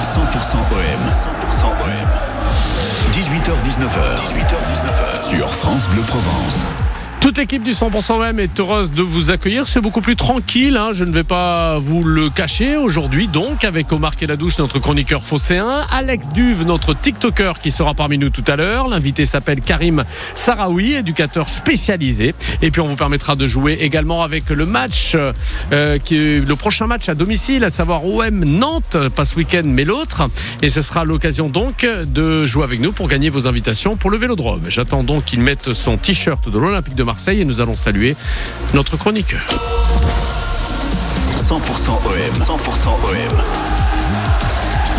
100% OM. 100% OM. 18h19h. 18h19h. Sur France Bleu Provence. Toute l'équipe du 100% même est heureuse de vous accueillir. C'est beaucoup plus tranquille, hein. je ne vais pas vous le cacher. Aujourd'hui, donc, avec Omar Keladouche, notre chroniqueur phocéen, Alex Duve, notre TikToker qui sera parmi nous tout à l'heure. L'invité s'appelle Karim Sarawi, éducateur spécialisé. Et puis, on vous permettra de jouer également avec le match, euh, le prochain match à domicile, à savoir OM Nantes, pas ce week-end, mais l'autre. Et ce sera l'occasion donc de jouer avec nous pour gagner vos invitations pour le vélodrome. J'attends donc qu'il mette son t-shirt de l'Olympique de Marseille et nous allons saluer notre chroniqueur. 100% OM. 100% OM.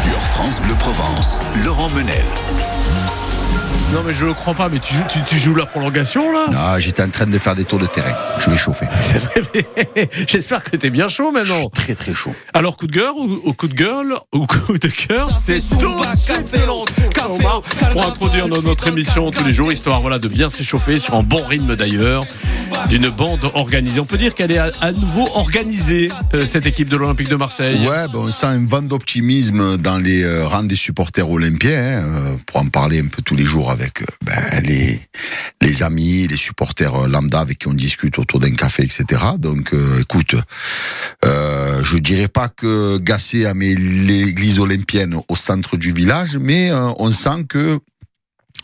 Sur France Bleu Provence. Laurent Menel. Non mais je le crois pas, mais tu joues, tu, tu joues la prolongation là? Ah, j'étais en train de faire des tours de terrain. Je m'échauffais. J'espère que t'es bien chaud Je suis maintenant. très très chaud. Alors coup de gueule ou, ou coup de gueule ou coup de cœur, c'est tout de suite Omar, pour introduire no- notre émission tous les jours, histoire voilà de bien s'échauffer sur un bon rythme d'ailleurs, d'une bande organisée. On peut dire qu'elle est à, à nouveau organisée euh, cette équipe de l'Olympique de Marseille. Ouais, ben, on sent un vent d'optimisme dans les euh, rangs des supporters olympiens, hein, euh, pour en parler un peu tous les jours avec euh, ben, les, les amis, les supporters euh, lambda avec qui on discute autour d'un café, etc. Donc, euh, écoute, euh, je dirais pas que Gassé a mis l'église olympienne au centre du village, mais on sent que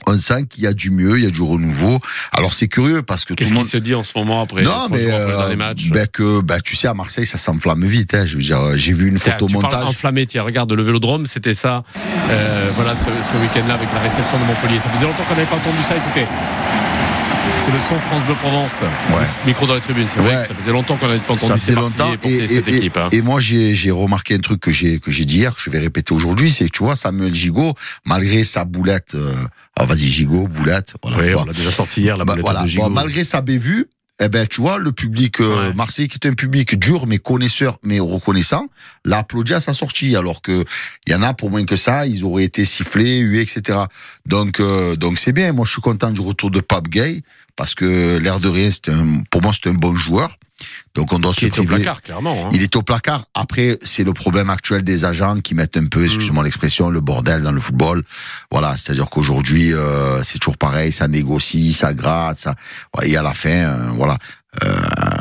on sent qu'il y a du mieux, il y a du renouveau. Alors c'est curieux parce que tout Qu'est-ce qui monde se dit en ce moment après non, mais euh, dernier match ben que ben tu sais à Marseille ça s'enflamme vite. Hein, je veux dire, j'ai vu une photo montage. enflammé, tiens, regarde, le Vélodrome, c'était ça, euh, voilà, ce, ce week-end-là avec la réception de Montpellier. Ça faisait longtemps qu'on n'avait pas entendu ça, écoutez. C'est le son France Bleu Provence. Ouais. Micro dans les tribunes, c'est vrai Ouais. que ça faisait longtemps qu'on n'avait pas Ça entendu ces longtemps Marseillais et, cette et- équipe. hein. et moi j'ai remarqué un truc que j'ai que j'ai dit hier que je vais répéter aujourd'hui c'est que tu vois Samuel Gigot malgré sa boulette euh, ah, vas-y Gigot boulette voilà, tu on l'a déjà sorti hier, la Bah, boulette voilà. de Gigot. Bon, malgré sa bévue eh ben tu vois le public euh, Ouais. Marseille qui est un public dur mais connaisseur mais reconnaissant l'a applaudi à sa sortie alors que il y en a pour moins que ça ils auraient été sifflés hués etc donc euh, donc c'est bien moi je suis content du retour de Pape Gay parce que l'air de rien c'est un, pour moi c'est un bon joueur donc on doit qui se est au placard, clairement. hein. il est au placard. Après, c'est le problème actuel des agents qui mettent un peu, Mm. excusez-moi l'expression, le bordel dans le football. Voilà, c'est-à-dire qu'aujourd'hui, euh, c'est toujours pareil, ça négocie, ça gratte, ça. et à la fin, euh, voilà. Euh,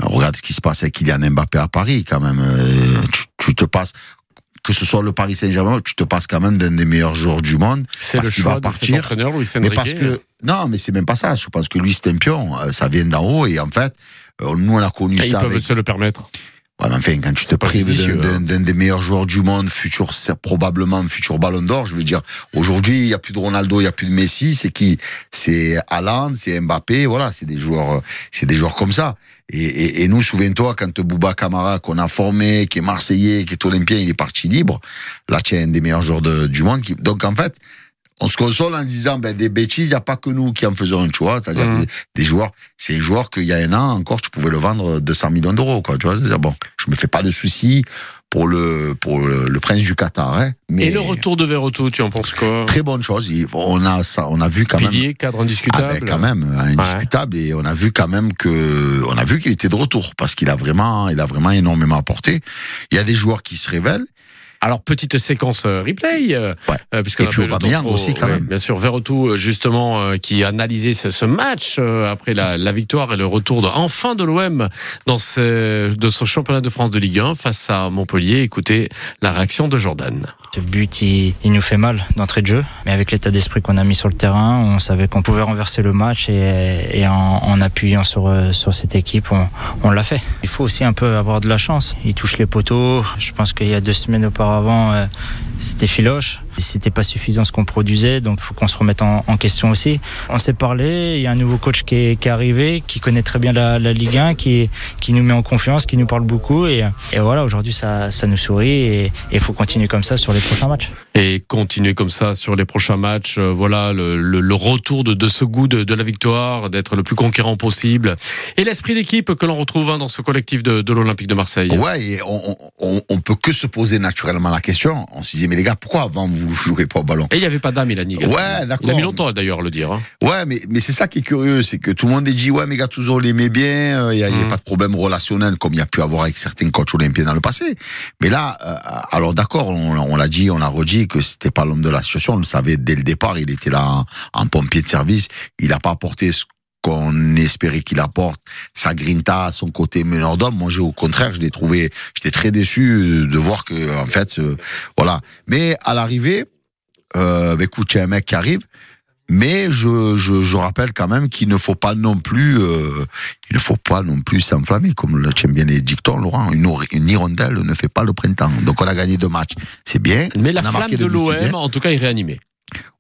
regarde ce qui se passe avec Kylian Mbappé à Paris, quand même. Euh, tu, tu te passes, que ce soit le Paris Saint-Germain, tu te passes quand même d'un des meilleurs joueurs du monde. C'est le choix va de cet partir. entraîneur, Luis Mais parce que non, mais c'est même pas ça. Je pense que lui c'est un pion. Euh, Ça vient d'en haut et en fait, euh, nous on a connu Et ils ça. peuvent avec- se le permettre. Enfin, quand tu te prives d'un- hein. d'un des meilleurs joueurs du monde, futur, c'est probablement futur ballon d'or, je veux dire, aujourd'hui, il n'y a plus de Ronaldo, il n'y a plus de Messi, c'est qui? C'est Haaland, c'est Mbappé, voilà, c'est des joueurs, euh, c'est des joueurs comme ça. Et, et, et nous, souviens-toi, quand Bouba Camara, qu'on a formé, qui est Marseillais, qui est Olympien, il est parti libre, là, tu as un des meilleurs joueurs de- du monde qui, donc en fait, on se console en disant, ben, des bêtises, il n'y a pas que nous qui en faisons un choix, c'est-à-dire Mhm. des, des joueurs, c'est un joueur qu'il y a un an encore, tu pouvais le vendre 200 millions d'euros, quoi, tu vois. C'est-à-dire, bon, je me fais pas de soucis pour le, pour le, le prince du Qatar, hein, mais Et le retour de Verretou, tu en penses quoi? Très bonne chose. On a ça, on a vu quand même. Pilier, cadre Ah indiscutable. ben, quand même indiscutable et on a vu quand même que on a vu qu'il était de retour parce qu'il a vraiment il a vraiment énormément apporté. Il y a des joueurs qui se révèlent Alors, petite séquence euh, replay. euh, Ouais. euh, puisqu'on Et a puis Aubameyang aussi, quand ouais, même. Bien sûr, Verretou, justement, euh, qui a analysé ce, ce match euh, après la, la victoire et le retour de, enfin de l'OM dans ce, de son championnat de France de Ligue 1 face à Montpellier. Écoutez la réaction de Jordan. Ce but, il, il nous fait mal d'entrée de jeu, mais avec l'état d'esprit qu'on a mis sur le terrain, on savait qu'on pouvait renverser le match et, et en, en appuyant sur, sur cette équipe, on, on l'a fait. Il faut aussi un peu avoir de la chance. Il touche les poteaux. Je pense qu'il y a deux semaines auparavant, euh, c'était filoche. C'était pas suffisant ce qu'on produisait, donc il faut qu'on se remette en, en question aussi. On s'est parlé, il y a un nouveau coach qui est, qui est arrivé, qui connaît très bien la, la Ligue 1, qui, qui nous met en confiance, qui nous parle beaucoup. Et, et voilà, aujourd'hui, ça, ça nous sourit et il faut continuer comme ça sur les prochains matchs. Et continuer comme ça sur les prochains matchs. Euh, voilà le, le- le retour de, de ce goût de, de la victoire, d'être le plus conquérant possible. Et l'esprit d'équipe que l'on retrouve hein, dans ce collectif de, de l'Olympique de Marseille. Ouais, et on, on, on peut que se poser naturellement la question. On se disait, mais les gars, pourquoi avant vous vous jouez pas au ballon. Et il n'y avait pas d'âme, il a nié. Ouais, d'accord. Il a mis longtemps d'ailleurs à le dire. hein. Ouais, mais, mais c'est ça qui est curieux, c'est que tout le monde dit ouais, mais Gattuso l'aimait bien, il n'y a, a Mhm. pas de problème relationnel comme il y a pu avoir avec certains coachs olympiens dans le passé. Mais là, euh, alors d'accord, on, on l'a dit, on l'a redit que c'était pas l'homme de la situation, on le savait dès le départ, il était là en, en pompier de service, il n'a pas apporté ce qu'on espérait qu'il apporte, sa grinta, son côté meneur d'homme. Moi, au contraire, je l'ai trouvé, j'étais très déçu de voir que, en fait, euh, voilà. Mais à l'arrivée, euh, bah, écoute, il y a un mec qui arrive, mais je, je, je rappelle quand même qu'il ne faut pas non plus, euh, il ne faut pas non plus s'enflammer, comme le tient bien les dictons, Laurent. Une, une hirondelle ne fait pas le printemps. Donc on a gagné deux matchs, c'est bien. Mais la flamme de l'OM, en tout cas, est réanimée.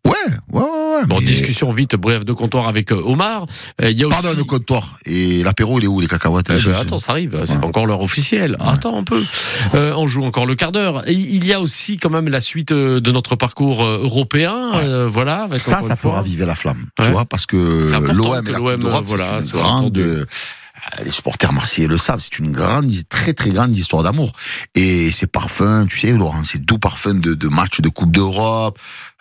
Ouais, ouais, ouais. ouais, Bon, mais- discussion vite, bref, de comptoir avec euh, Omar. Euh, Il y a aussi. Pardon, le comptoir. Et l'apéro, il est où, les cacahuètes? Eh ben, attends, ça arrive, c'est Ouais. pas encore l'heure officielle. Attends un peu. Euh, on joue encore le quart d'heure. Il y a aussi quand même la suite euh, de notre parcours euh, européen. euh, voilà. avec Ça, ça peut raviver la flamme. Tu vois, parce que l'OM et la l'OM, Coupe d'Europe, voilà, c'est une grande. Euh, Les supporters marseillais le savent, c'est une grande, très très grande histoire d'amour. Et ces parfums, tu sais, Laurent, ces doux parfums de, de matchs de Coupe d'Europe.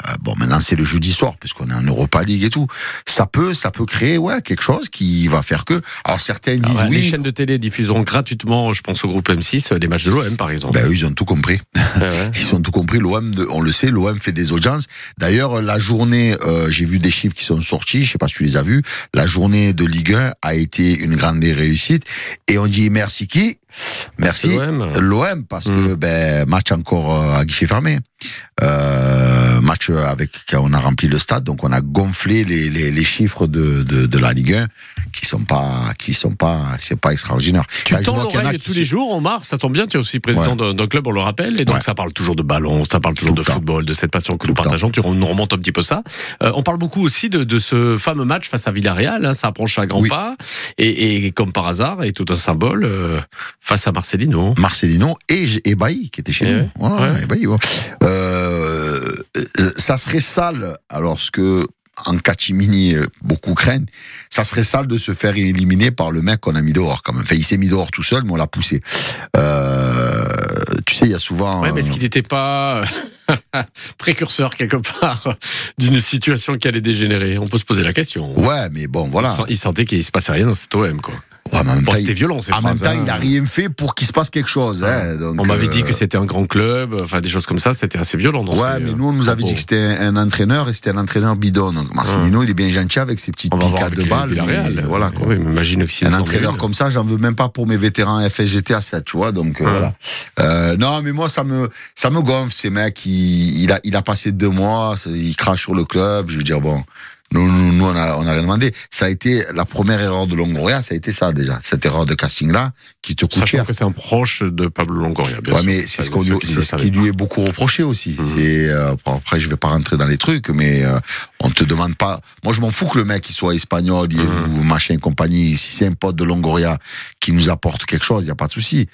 euh, bon, maintenant c'est le jeudi soir puisqu'on est en Europa League et tout. Ça peut, ça peut créer, ouais, quelque chose qui va faire que. Alors certains Ah disent ouais, Les oui. chaînes de télé diffuseront gratuitement, je pense au groupe M6, euh, les matchs de l'OM par exemple. Ben eux, ils ont tout compris. Ouais, ouais. Ils ont tout compris. L'OM, on le sait, l'OM fait des audiences. D'ailleurs, la journée, euh, j'ai vu des chiffres qui sont sortis. Je sais pas si tu les as vus. La journée de Ligue 1 a été une grande réussite. Et on dit merci qui? Merci l'OM. l'OM parce que Mm. ben match encore euh, à guichet fermé. Euh, match avec on a rempli le stade, donc on a gonflé les, les, les chiffres de, de, de la Ligue 1 qui sont pas qui sont pas c'est pas extraordinaire. Tu Là, tends l'oreille tous se- les jours, Omar, ça tombe bien, tu es aussi président Ouais. d'un club, on le rappelle, et donc Ouais. ça parle toujours de ballon, ça parle toujours Tout de football, de cette passion que Tout nous partageons, tu nous remontes un petit peu ça. Euh, on parle beaucoup aussi de, de ce fameux match face à Villarreal, hein, ça approche à grands Oui. pas, et, et comme par hasard, et tout un symbole, euh, face à Marcelino. Marcelino et, et Bailly qui était chez Eh nous. ouais. Bailly. Euh, ça serait sale, alors ce que en catimini euh, beaucoup craignent, ça serait sale de se faire éliminer par le mec qu'on a mis dehors quand même. Enfin, il s'est mis dehors tout seul, mais on l'a poussé. Euh, tu sais, il y a souvent. Ouais, mais est-ce qu'il n'était pas précurseur quelque part d'une situation qui allait dégénérer? On peut se poser la question. Ouais, mais bon, voilà. Il sentait qu'il se passait rien dans cet OM, quoi. Ouais, Bon, temps, c'était il- violent, ces en même temps, hein. il n'a rien fait pour qu'il se passe quelque chose. hein, donc, On m'avait dit euh, que c'était un grand club, enfin des choses comme ça, c'était assez violent. Dans Ouais, ces, mais nous, on nous avait dit que c'était un entraîneur et c'était un entraîneur bidon. Donc, Marcelino, il est bien gentil avec ses petites piquades de balles. Mais Voilà, quoi. Oui, imagine que un entraîneur comme ça, j'en veux même pas pour mes vétérans FSGT à 7, tu vois. Donc euh, Ouais. voilà. Euh, non, mais moi ça me ça me gonfle ces mecs. Il, il a il a passé deux mois, il crache sur le club. Je veux dire bon. Nous, nous, nous, on a, on a rien demandé. Ça a été la première erreur de Longoria, ça a été ça déjà, cette erreur de casting là, qui te coûte Sachant cher. que c'est un proche de Pablo Longoria, bien Ouais, sûr. mais c'est Ça, ce, qu'on lui- qui ce lui est beaucoup reproché aussi. Mhm. C'est euh, après je vais pas rentrer dans les trucs, mais euh, on te demande pas. Moi je m'en fous que le mec il soit espagnol Mhm. ou machin et compagnie. Si c'est un pote de Longoria qui nous apporte quelque chose, il y a pas de souci.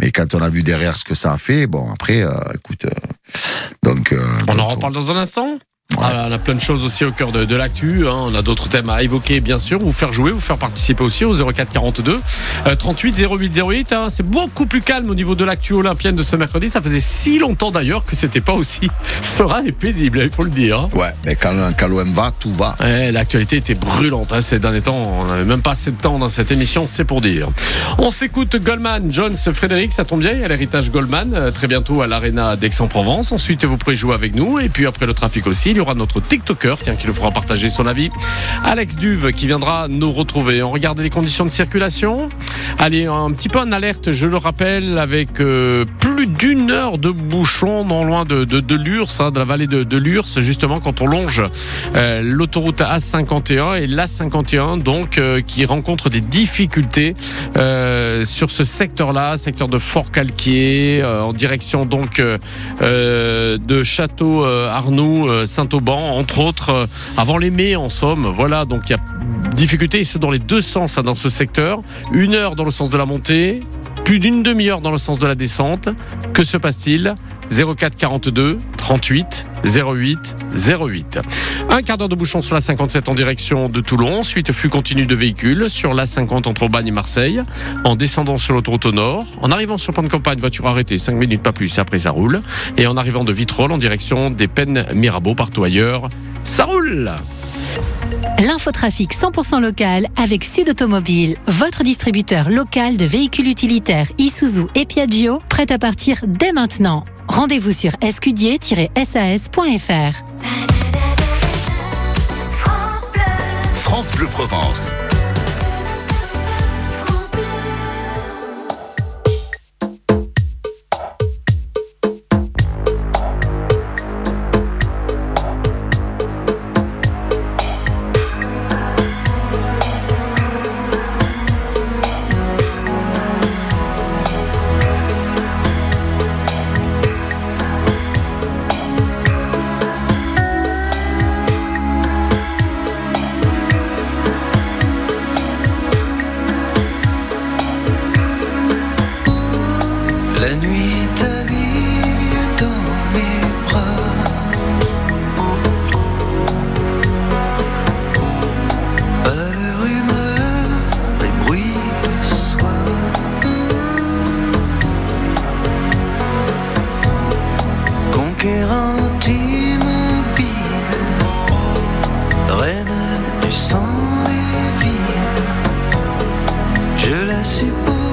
Mais quand on a vu derrière ce que ça a fait, bon après, euh, écoute, euh, donc euh, On donc, en reparle dans un instant? Ouais. Ah, on a plein de choses aussi au cœur de, de l'actu. hein. On a d'autres thèmes à évoquer, bien sûr. Vous faire jouer, vous faire participer aussi au 04 42 euh, 38 08 08. hein. C'est beaucoup plus calme au niveau de l'actu olympienne de ce mercredi. Ça faisait si longtemps d'ailleurs que c'était pas aussi serein et paisible, il faut le dire. hein. Ouais, mais quand, quand l'OM va, tout va. Ouais, L'actualité était brûlante hein, ces derniers temps. On n'avait même pas assez de temps dans cette émission, c'est pour dire. On s'écoute Goldman, Jones, Frédéric, ça tombe bien, il y a l'héritage Goldman euh, très bientôt à l'Arena d'Aix-en-Provence. Ensuite, vous pourrez jouer avec nous. Et puis après le trafic aussi, il y aura notre TikToker, tiens, qui nous fera partager son avis. Alex Duve qui viendra nous retrouver. On regarde les conditions de circulation. Allez, un petit peu en alerte, je le rappelle, avec euh, plus d'une heure de bouchon non loin de, de, de hein, de la vallée de, de justement quand on longe euh, l'autoroute A51 et l'A51, donc euh, qui rencontre des difficultés sur ce secteur-là, secteur de Fort-Calquier, en direction donc de Château euh, Arnoux, euh, Saint-Auban, entre autres, euh, avant les mai en somme. Voilà, donc il y a difficulté, et c'est dans les deux sens hein, dans ce secteur. Une heure dans le sens de la montée, plus d'une demi-heure dans le sens de la descente. Que se passe-t-il? 04 42 38 08 08. Un quart d'heure de bouchon sur la 57 en direction de Toulon. Ensuite, flux continu de véhicules sur la 50 entre Aubagne et Marseille. En descendant sur l'autoroute au nord. En arrivant sur Pont de Campagne, voiture arrêtée, 5 minutes pas plus après ça roule. Et en arrivant de Vitrolles en direction des Pennes Mirabeau, partout ailleurs, ça roule L'infotrafic 100% local avec Sud Automobile, votre distributeur local de véhicules utilitaires Isuzu et Piaggio, prêt à partir dès maintenant. Rendez-vous sur escudier-sas.fr. France Bleu. France Bleu Provence. la suppose.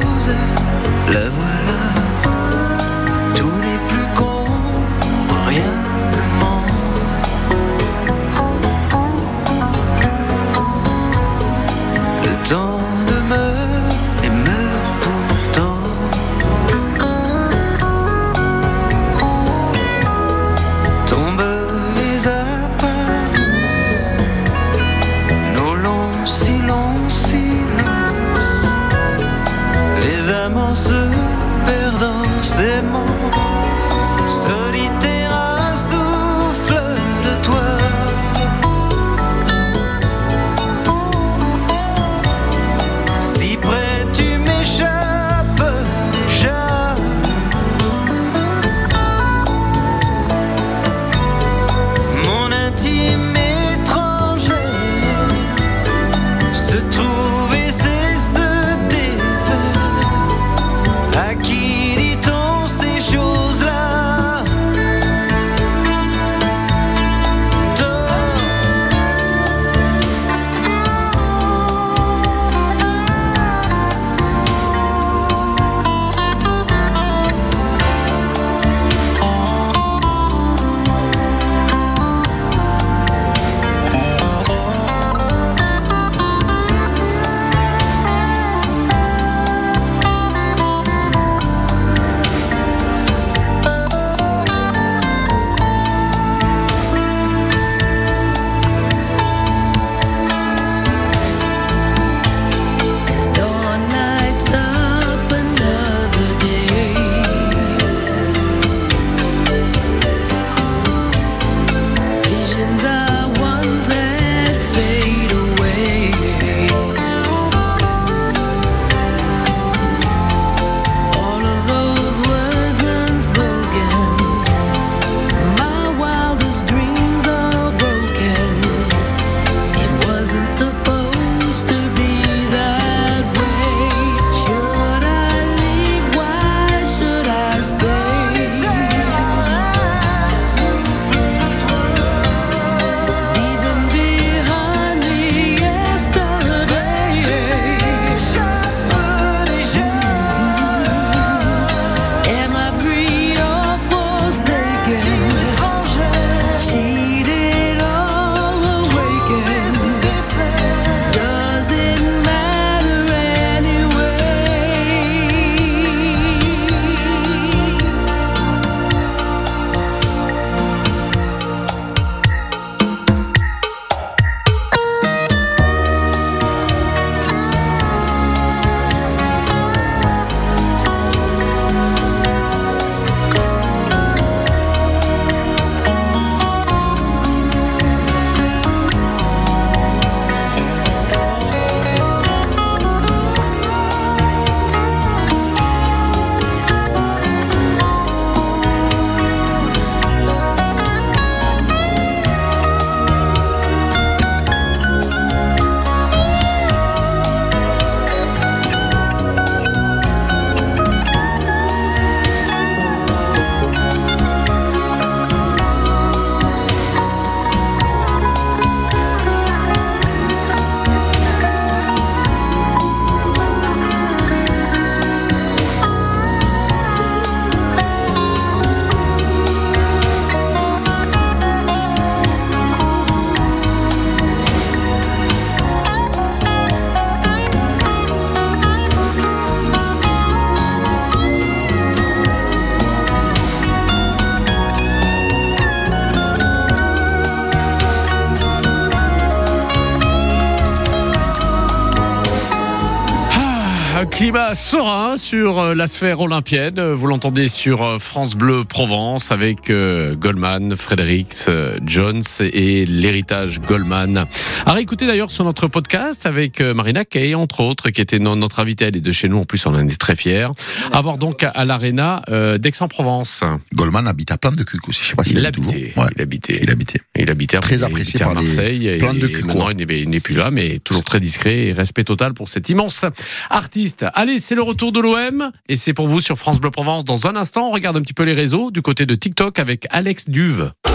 Climat serein sur euh, la sphère olympienne. Euh, Vous l'entendez sur euh, France Bleu Provence avec euh, Goldman, Fredericks, euh, Jones et l'héritage Goldman. À réécouter d'ailleurs sur notre podcast avec euh, Marina Kay, entre autres, qui était no- notre invitée. Elle est de chez nous. En plus, on en est très fiers. À voir donc à l'Arena euh, d'Aix-en-Provence. Goldman habite à Plan de Cuc aussi. Je sais pas s'il Il toujours. habitait. Ouais, Il habitait. il habitait. Il habitait Très il apprécié habitait à les Marseille. plein de il n'est- il n'est plus là, mais toujours très discret et respect total pour cet immense artiste. Allez, c'est le retour de l'OM et c'est pour vous sur France Bleu Provence. Dans un instant, on regarde un petit peu les réseaux du côté de TikTok avec Alex Duve. 100%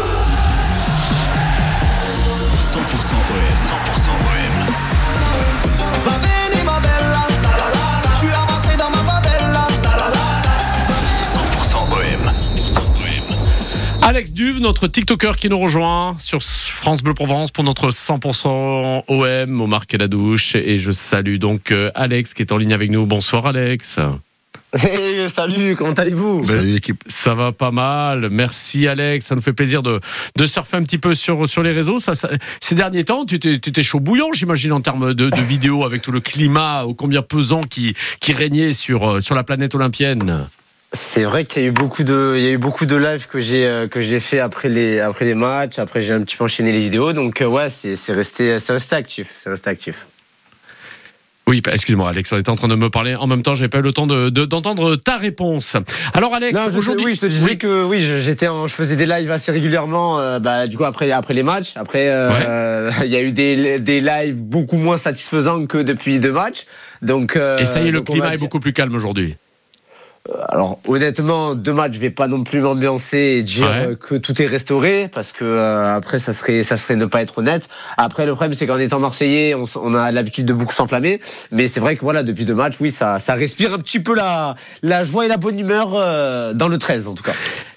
OM. 100% OM. Alex Duve, notre TikToker qui nous rejoint sur France Bleu Provence pour notre 100% OM au Marquet la Douche. Et je salue donc euh, Alex qui est en ligne avec nous. Bonsoir Alex. Hey, salut, comment allez-vous? Salut l'équipe. Ça va pas mal. Merci Alex. Ça nous fait plaisir de, de surfer un petit peu sur, sur les réseaux. Ça, ça- ces derniers temps, tu étais, chaud bouillant, j'imagine, en termes de, de vidéos avec tout le climat ô combien pesant qui, qui régnait sur, euh, sur la planète olympienne. C'est vrai qu'il y a eu beaucoup de, il y a eu beaucoup de lives que j'ai euh, que j'ai fait après les après les matchs. Après j'ai un petit peu enchaîné les vidéos. Donc euh, ouais, c'est c'est resté c'est resté actif, c'est resté actif. Oui, bah, excuse-moi Alex, on était en train de me parler. En même temps, j'ai pas eu le temps de- de- d'entendre ta réponse. Alors Alex, aujourd'hui... oui, je te disais Oui. que oui, je- j'étais, je faisais des lives assez régulièrement. euh, bah, du coup après après les matchs. Après, euh, il y a eu des des lives beaucoup moins satisfaisants que depuis deux matchs. Donc Et ça y est, le climat est beaucoup plus calme aujourd'hui. Alors honnêtement, deux matchs, je vais pas non plus m'ambiancer et dire Ouais. euh, que tout est restauré parce que euh, après ça serait ça serait ne pas être honnête. Après le problème c'est qu'en étant marseillais, on, a l'habitude de beaucoup s'enflammer, mais c'est vrai que voilà depuis deux matchs, oui ça ça respire un petit peu la la joie et la bonne humeur euh, dans le 13 en tout cas.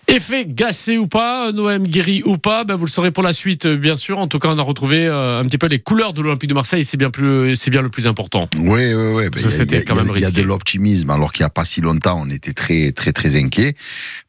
Effet gassé ou pas, Noël guéri ou pas, ben vous le saurez pour la suite, euh, bien sûr. En tout cas, on a retrouvé euh, un petit peu les couleurs de l'Olympique de Marseille. C'est bien plus, c'est bien le plus important. Oui, oui, oui. Ça, c'était quand même Il y a risqué. de l'optimisme, alors qu'il n'y a pas si longtemps, on était très, très, très inquiets.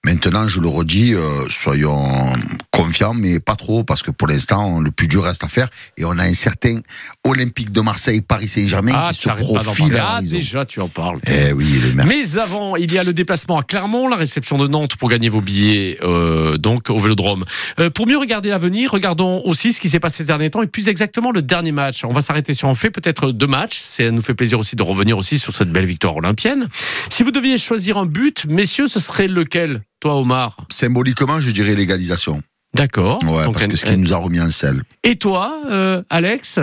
Maintenant, je le redis, euh, soyons confiants, mais pas trop, parce que pour l'instant, le plus dur reste à faire. Et on a un certain Olympique de Marseille, Paris Saint-Germain Ah, qui se profile à Ah, déjà, tu en parles. Eh oui, le maire. Mais avant, il y a le déplacement à Clermont, la réception de Nantes pour gagner vos billets euh, donc au Vélodrome. Euh, pour mieux regarder l'avenir, regardons aussi ce qui s'est passé ces derniers temps et plus exactement le dernier match. On va s'arrêter sur un fait, peut-être deux matchs. Ça nous fait plaisir aussi de revenir aussi sur cette belle victoire olympienne. Si vous deviez choisir un but, messieurs, ce serait lequel Toi, Omar? Symboliquement, je dirais l'égalisation. D'accord. Ouais, Donc, parce que ce qui nous a remis en selle. Et toi, euh, Alex?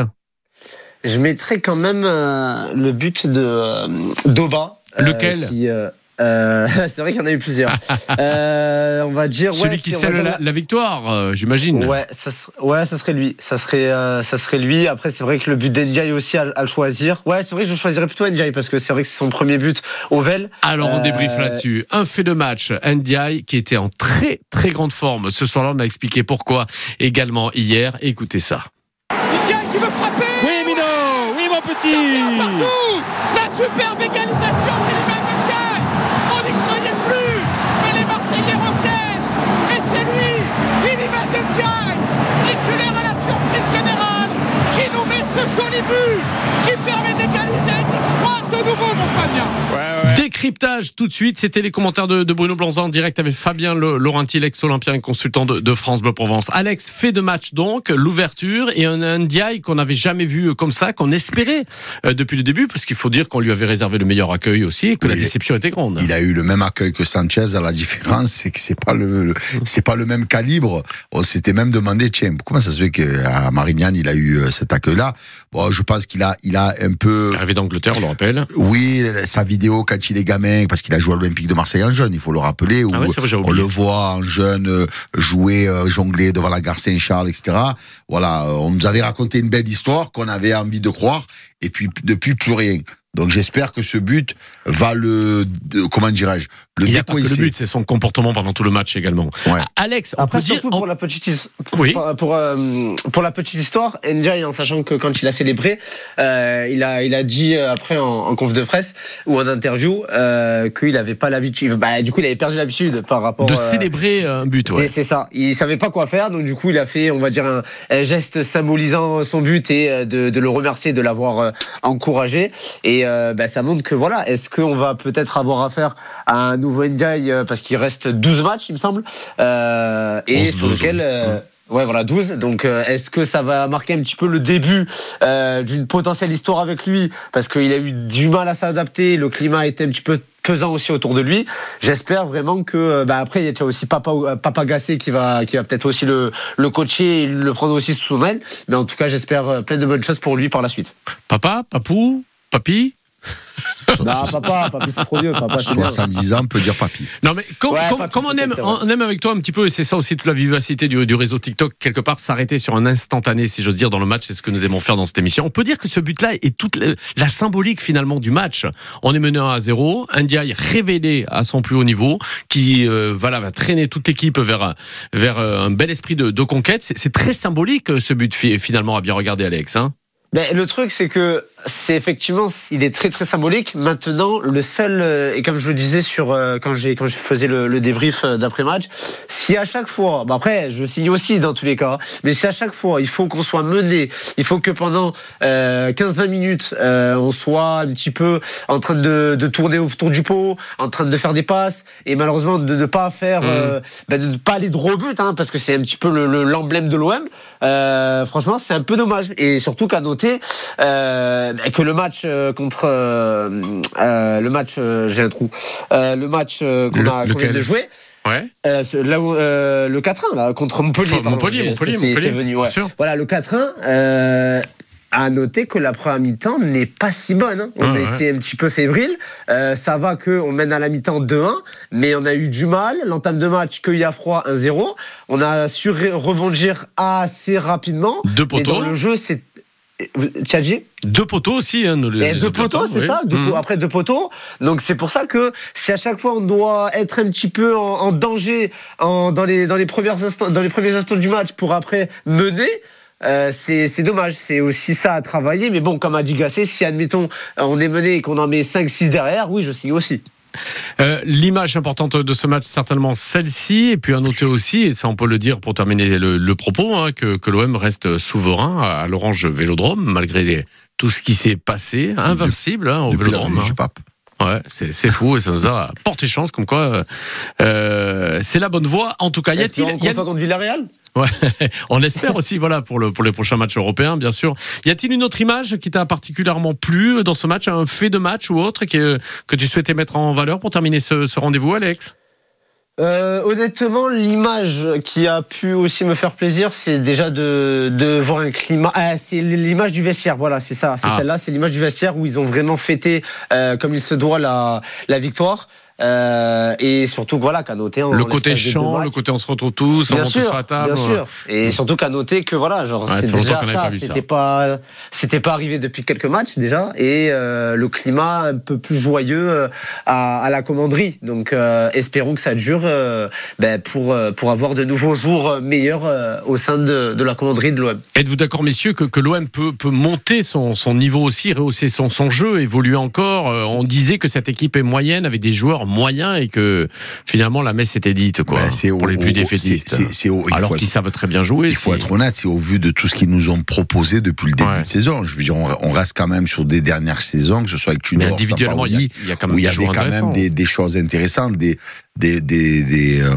Je mettrais quand même euh, le but de euh, d'Oba. euh, Lequel? qui, euh, C'est vrai qu'il y en a eu plusieurs. Euh, on va dire Celui ouais, qui scelle la, la victoire, euh, j'imagine. Ouais, ça, ser- ouais, ça serait lui. Ça serait, euh, ça serait lui. Après, c'est vrai que le but d'Enjay aussi à, à le choisir. Ouais, c'est vrai que je choisirais plutôt Enjay parce que c'est vrai que c'est son premier but au Vel. Alors on débriefe là-dessus. Un fait de match, NDI qui était en très très grande forme. Ce soir-là, on a expliqué pourquoi également hier. Écoutez ça. Qui veut frapper Oui, Mino Oui, mon petit Partout La superbe égalisation met Décryptage tout de suite. C'était les commentaires de, de Bruno Blanzan en direct avec Fabien Le- Laurenti, l'ex-olympien et consultant de, de France Bleu Provence. Alex fait de match donc, l'ouverture et un NDI qu'on n'avait jamais vu comme ça, qu'on espérait euh, depuis le début, parce qu'il faut dire qu'on lui avait réservé le meilleur accueil aussi et que la déception était grande. Il a eu le même accueil que Sanchez. La différence, c'est que c'est pas le, le- c'est pas le même calibre. On s'était même demandé, tiens, comment ça se fait qu'à Marignane, il a eu euh, cet accueil-là? Bon, je pense qu'il a, il a un peu, Arrivé d'Angleterre, on le rappelle. oui, sa vidéo quand il est parce qu'il a joué à l'Olympique de Marseille en jeune, il faut le rappeler, où Ah ouais, vrai, on le voit en jeune euh, jouer, euh, jongler devant la gare Saint-Charles, etc. Voilà, euh, on nous avait raconté une belle histoire qu'on avait envie de croire, et puis depuis plus rien. Donc j'espère que ce but va le, comment dirais-je, le Il n'y a pas que le but, c'est son comportement pendant tout le match également. Ouais. Alex, on Après, peut dire. pour la petite, Oui. pour, pour, euh, pour la petite histoire, Njay, en sachant que quand il a célébré, euh, il a, il a dit euh, après en, en conf de presse ou en interview euh, qu'il avait pas l'habitude. Bah, du coup, il avait perdu l'habitude par rapport de euh, célébrer un but, ouais. C'est ça. Il savait pas quoi faire, donc du coup, il a fait, on va dire, un, un geste symbolisant son but et de, de le remercier de l'avoir euh, encouragé. Et euh, bah, ça montre que voilà, est-ce qu'on va peut-être avoir affaire à un nouveau Ndiaye euh, parce qu'il reste 12 matchs, il me semble, euh, et 11, sur 12, lequel. euh, Ouais, voilà, 12. Donc, euh, est-ce que ça va marquer un petit peu le début euh, d'une potentielle histoire avec lui? Parce qu'il a eu du mal à s'adapter, le climat était un petit peu pesant aussi autour de lui. J'espère vraiment que, bah, après, il y a aussi Papa, Papa Gassé qui va, qui va peut-être aussi le, le coacher et le prendre aussi sous son aile. Mais en tout cas, j'espère plein de bonnes choses pour lui par la suite. Papa, papou, papy? Non, papa, papa, c'est trop vieux, papa, c'est bien. 70 ans, on peut dire papy. Non mais comme, Ouais, comme- papy, comme on aime, on aime avec toi un petit peu, et c'est ça aussi toute la vivacité du, du réseau TikTok, quelque part s'arrêter sur un instantané, si j'ose dire, dans le match, c'est ce que nous aimons faire dans cette émission. On peut dire que ce but-là est toute la, la symbolique finalement du match. On est mené 1 à 0, Ndiaye révélé à son plus haut niveau, qui euh, voilà, va traîner toute l'équipe vers, vers euh, un bel esprit de, de conquête. C'est très symbolique ce but fi- finalement à bien regarder Alex. Hein Ben, le truc, c'est que c'est effectivement, il est très très symbolique. Maintenant, le seul euh, et comme je le disais sur euh, quand j'ai quand je faisais le, le débrief euh, d'après match, si à chaque fois, bah après, je signe aussi dans tous les cas, mais si à chaque fois il faut qu'on soit mené, il faut que pendant euh, 15-20 minutes, euh, on soit un petit peu en train de, de tourner autour du pot, en train de faire des passes, et malheureusement de ne pas faire, euh, ben, de ne pas aller droit au but, hein, parce que c'est un petit peu le- le- l'emblème de l'OM. Euh, franchement, c'est un peu dommage. Et surtout qu'à noter euh, que le match euh, contre euh, euh, le match, euh, j'ai un trou, Euh, le match qu'on a qu'on vient de jouer. Ouais. Euh, là où, euh, le 4-1 là contre Montpellier. Enfin. Montpellier, Montpellier, Montpellier, c'est venu. Ouais. Voilà le 4-1. Euh, à noter que la première mi-temps n'est pas si bonne. hein. On Ouais, a ouais. été un petit peu fébrile. Euh, ça va que on mène à la mi-temps 2-1, mais on a eu du mal. L'entame de match, qu'il y a froid 1-0. On a su rebondir assez rapidement. Deux poteaux. dans le jeu, c'est Tchadji Deux poteaux aussi. Hein, les- et deux poteaux, c'est oui. ça deux po- Après deux poteaux. Donc c'est pour ça que si à chaque fois on doit être un petit peu en, en danger en, dans, les, dans, les premiers instants, dans les premiers instants du match pour après mener, euh, c'est dommage. C'est aussi ça à travailler. Mais bon, comme a dit Gassé, si admettons on est mené et qu'on en met 5-6 derrière, oui, je signe aussi. Euh, L'image importante de ce match, certainement celle-ci, et puis à noter aussi, et ça on peut le dire pour terminer le, le propos, hein, que, que l'OM reste souverain à, à l'Orange Vélodrome, malgré les- tout ce qui s'est passé, invincible hein, au Vélodrome. hein. du pape. Ouais, c'est c'est fou et ça nous a porté chance, comme quoi euh, euh, c'est la bonne voie. En tout cas, y a-t-il, y a- contre Villarreal? Ouais, on espère aussi, voilà, pour le pour les prochains matchs européens, bien sûr. Y a-t-il une autre image qui t'a particulièrement plu dans ce match, un fait de match ou autre que que tu souhaitais mettre en valeur pour terminer ce, ce rendez-vous, Alex? Euh, honnêtement, l'image qui a pu aussi me faire plaisir, c'est déjà de, de voir un climat. Ah, c'est l'image du vestiaire, voilà, c'est ça. C'est Ah. celle-là, c'est l'image du vestiaire où ils ont vraiment fêté euh, comme il se doit la, la victoire. Euh, et surtout, voilà, qu'à noter. Le côté chant, le côté on se retrouve tous, on monte tous sûr, sur la table. bien sûr. Et surtout qu'à noter que voilà, genre Ouais, c'est déjà ça, c'était pas, c'était pas arrivé depuis quelques matchs déjà, et euh, le climat un peu plus joyeux euh, à, à la commanderie. Donc euh, espérons que ça dure ben, pour pour avoir de nouveaux jours meilleurs au sein de, de la commanderie de l'OM. Êtes-vous d'accord, messieurs, que, que l'OM peut, peut monter son, son niveau aussi, rehausser son, son jeu, évoluer encore On disait que cette équipe est moyenne avec des joueurs moyens et que finalement la messe était dite, quoi, Ben, c'est pour au- les plus défaitistes. Alors qu'ils savent très bien jouer. Il faut être honnête, c'est au vu de tout ce qu'ils nous ont proposé depuis le début Ouais. de saison. Je veux dire, on, on reste quand même sur des dernières saisons, que ce soit avec Tudor, individuellement, il y, a- il y a quand même il y des quand même des, des choses intéressantes, des, des, des, des, euh,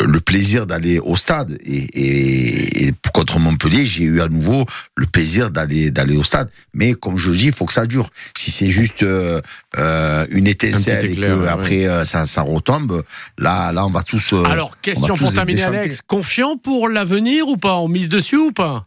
le plaisir d'aller au stade. Et, et, et contre Montpellier, j'ai eu à nouveau le plaisir d'aller d'aller au stade. Mais comme je le dis, il faut que ça dure. Si c'est juste euh, euh, une étincelle et éclair, que ouais, après ça, ça retombe, là, là, on va tous. Alors, on question tous pour terminer. Alex. Confiant pour l'avenir ou pas? On mise dessus ou pas?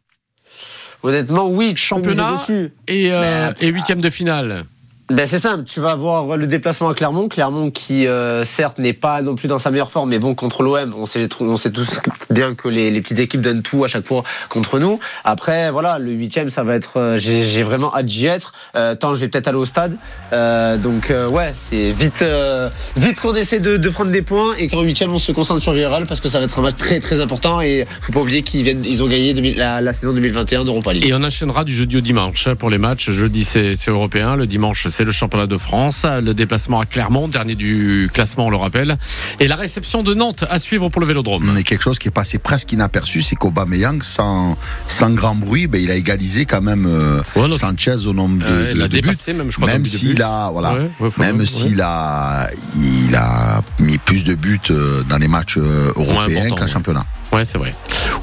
Honnêtement, oui, Championnat et, euh, et huitième de finale. Ben c'est simple, tu vas avoir le déplacement à Clermont, Clermont qui euh, certes n'est pas non plus dans sa meilleure forme, mais bon contre l'OM, on sait, on sait tous bien que les, les petites équipes donnent tout à chaque fois contre nous. Après voilà, le huitième ça va être, euh, j'ai vraiment hâte d'y être. Euh, tant je vais peut-être aller au stade, Euh, donc euh, ouais c'est vite euh, vite qu'on essaie de, de prendre des points et qu'en huitième on se concentre sur Villarreal parce que ça va être un match très très important et faut pas oublier qu'ils viennent, ils ont gagné 2000 la, la saison 2021 d'Europa League. Et on enchaînera du jeudi au dimanche hein, pour les matchs. Jeudi, c'est c'est européen. Le dimanche, c'est le championnat de France. Le déplacement à Clermont, dernier du classement, on le rappelle. Et la réception de Nantes à suivre pour le Vélodrome. Mais quelque chose qui est passé presque inaperçu, c'est qu'Aubameyang, sans, sans grand bruit, ben, il a égalisé quand même euh, Ouais. Sanchez au nombre de, Euh, il a de buts. dépassé même, je crois. Même s'il a, voilà, Ouais, ouais, faut- même s'il a, il a mis plus de buts euh, dans les matchs euh, européens ouais. championnat. Ouais, c'est vrai.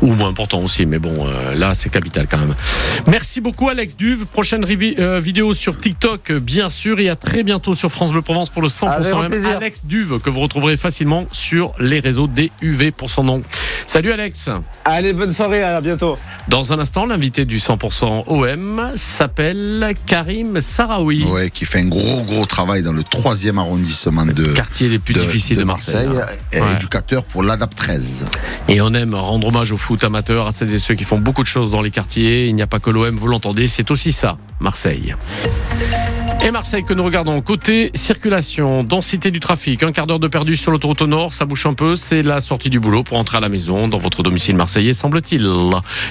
Ou moins important aussi, mais bon, euh, là, c'est capital quand même. Merci beaucoup, Alex Duve. Prochaine euh, vidéo sur TikTok, euh, bien sûr, et à très bientôt sur France Bleu Provence pour le 100% Avec grand même. plaisir. Alex Duve, que vous retrouverez facilement sur les réseaux DUV pour son nom. Salut, Alex. Allez, bonne soirée, à bientôt. Dans un instant, l'invité du 100% OM s'appelle Karim Sarawi. Ouais, qui fait un gros, gros travail dans le troisième arrondissement de, Quartier les plus de- difficiles de, de Marseille. éducateur pour l'ADAP 13. Et on rendre hommage au foot amateur, à celles et ceux qui font beaucoup de choses dans les quartiers. Il n'y a pas que l'OM, vous l'entendez, c'est aussi ça, Marseille. Et Marseille que nous regardons côté circulation, densité du trafic, un quart d'heure de perdu sur l'autoroute au nord, ça bouge un peu, c'est la sortie du boulot pour entrer à la maison dans votre domicile marseillais semble-t-il.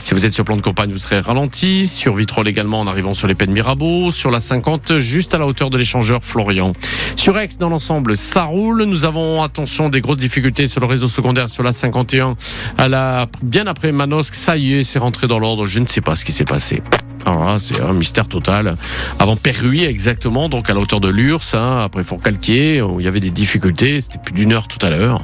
Si vous êtes sur plan de campagne, vous serez ralenti, sur Vitrolles également en arrivant sur les Pennes Mirabeau, sur la 50 juste à la hauteur de l'échangeur Florian. Sur Aix dans l'ensemble, ça roule, nous avons attention des grosses difficultés sur le réseau secondaire sur la 51 à la bien après Manosque, ça y est, c'est rentré dans l'ordre, je ne sais pas ce qui s'est passé. Là, c'est un mystère total. Avant Perruy, exactement, donc à la hauteur de Lurs, hein, après Fourcalquier, où il y avait des difficultés, c'était plus d'une heure tout à l'heure.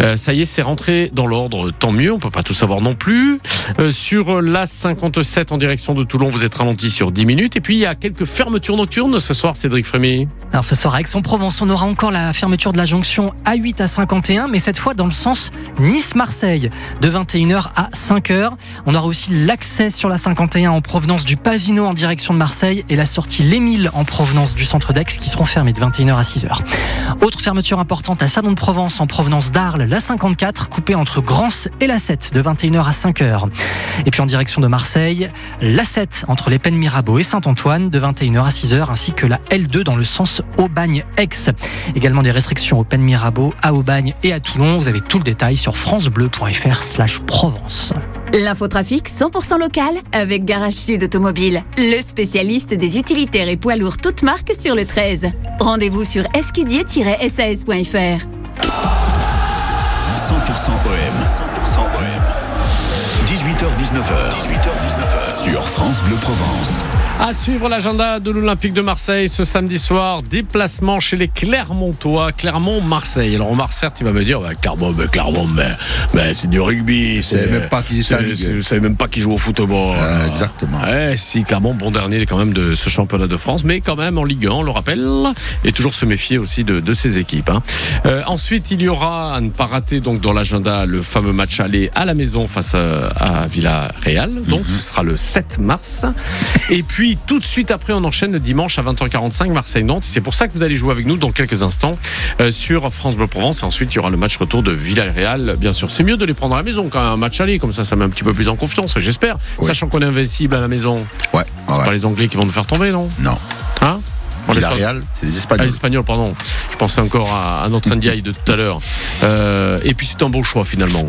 Euh, ça y est, c'est rentré dans l'ordre, tant mieux, on peut pas tout savoir non plus. Euh, sur la 57 en direction de Toulon, vous êtes ralenti sur 10 minutes. Et puis, il y a quelques fermetures nocturnes ce soir, Cédric Frémy. Alors ce soir à Aix-en-Provence, on aura encore la fermeture de la jonction A8 à 51, mais cette fois dans le sens Nice-Marseille, de 21h à 5h. On aura aussi l'accès sur la 51 en provenance du Pasino en direction de Marseille et la sortie L'Émile en provenance du centre d'Aix qui seront fermés de 21h à 6h. Autre fermeture importante à Salon de Provence en provenance d'Arles, la 54, coupée entre Grance et la 7 de 21h à 5h. Et puis en direction de Marseille, la 7 entre les Pennes Mirabeau et Saint-Antoine de 21h à 6h, ainsi que la L2 dans le sens Aubagne-Aix. Également des restrictions aux Pennes Mirabeau, à Aubagne et à Toulon. Vous avez tout le détail sur francebleu.fr slash Provence. L'infotrafic 100% local avec Garage Sud Automobile, le spécialiste des utilitaires et poids lourds toutes marques sur le 13. Rendez-vous sur escudier-sas.fr. 100% OM. 100% OM. 18h19h. 18h19h. Sur France Bleu Provence. À suivre l'agenda de l'Olympique de Marseille ce samedi soir. Déplacement chez les Clermontois. Clermont-Marseille. Alors, Omar, certes, il va me dire bah, Clermont, mais Clermont, mais, mais c'est du rugby. savais même pas c'est- c'est- Vous savez même pas qu'ils jouent au football. Euh, exactement. Ouais, si, Clermont, bon dernier quand même de ce championnat de France, mais quand même en Ligue 1, on le rappelle, et toujours se méfier aussi de, de ces équipes. hein. Euh, ensuite, il y aura à ne pas rater donc dans l'agenda le fameux match aller à la maison face à, à Villarreal. Donc, Mhm. ce sera le 7 mars. Et puis, tout de suite après, on enchaîne le dimanche à 20h45 Marseille-Nantes. C'est pour ça que vous allez jouer avec nous dans quelques instants euh, sur France Bleu Provence. Et ensuite, il y aura le match retour de Villarreal. Bien sûr, c'est mieux de les prendre à la maison quand même, un match aller. Comme ça, ça met un petit peu plus en confiance, j'espère. Oui. Sachant qu'on est invincible à la maison. Ouais, pas les Anglais qui vont nous faire tomber, non? Non. Hein? Villarreal, c'est des Ah, Espagnols. les Espagnols, pardon. Je pensais encore à, à notre Ndiaye de tout à l'heure. Euh, et puis c'est un bon choix finalement.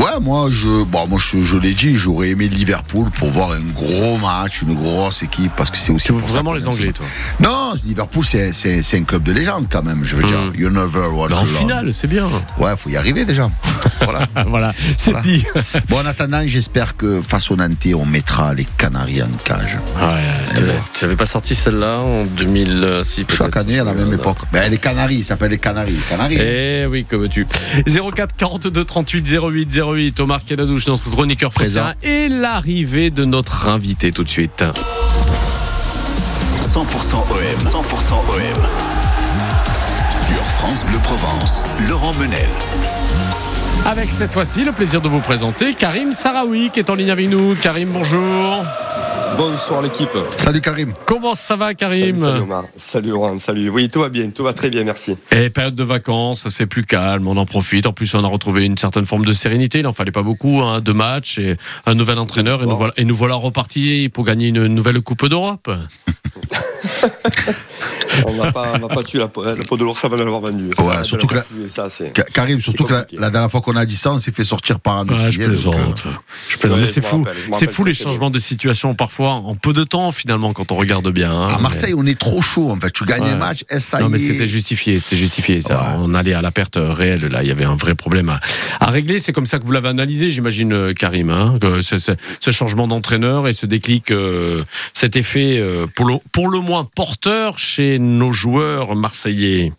Ouais, moi, je, bon, moi, je, je l'ai dit, j'aurais aimé Liverpool pour voir un gros match, une grosse équipe, parce que c'est aussi Tu veux pour ça vraiment les Anglais, ça. toi? Non, Liverpool, c'est, c'est, c'est un club de légende quand même. Je veux dire, Mm. you never walk Mais En finale, c'est bien. Ouais, faut y arriver déjà. voilà. Voilà, c'est Voilà. dit. Bon, en attendant, j'espère que face au Nantais, on mettra les Canaries en cage. Ouais, tu tu l'avais pas sorti celle-là en 2006 peut-être. Chaque année, à la même époque. Ben, les Canaries, ils s'appellent les Canaries. Canaries. Eh oui, que veux-tu 04 42 38 08 08 Omar Kenadouche, notre chroniqueur Présent. français et l'arrivée de notre invité tout de suite. 100% OM. 100% OM. Sur France Bleu Provence. Laurent Menel. Avec cette fois-ci le plaisir de vous présenter Karim Sarawi qui est en ligne avec nous. Karim, bonjour. Bonsoir l'équipe. Salut Karim. Comment ça va Karim Salut, salut Omar. Salut Laurent. Salut. Oui, tout va bien. Tout va très bien, merci. Et période de vacances, c'est plus calme, on en profite. En plus, on a retrouvé une certaine forme de sérénité. Il n'en fallait pas beaucoup, hein, deux matchs et un nouvel entraîneur. Et nous, voilà, et nous voilà repartis pour gagner une nouvelle Coupe d'Europe. on n'a pas, pas tué la, peau- la peau de l'ours avant de l'avoir vendu. Ouais, Ça, surtout que ça, Karim, surtout que la, dernière fois qu'on a dit ça, on s'est fait sortir par un je plaisante. euh, Je plaisante. Ouais, c'est fou. C'est fou les changements de situation parfois en peu de temps finalement quand on regarde bien. hein. À Marseille, on est trop chaud. En fait, tu gagnes Ouais. un match, et ça Non mais c'était justifié, c'était justifié ça. Ouais. On allait à la perte réelle là, il y avait un vrai problème à, à régler. C'est comme ça que vous l'avez analysé, j'imagine, euh, Karim, hein, que ce, ce- ce changement d'entraîneur et ce déclic, euh, cet effet euh, pour le, pour le moins porteur chez nos joueurs marseillais.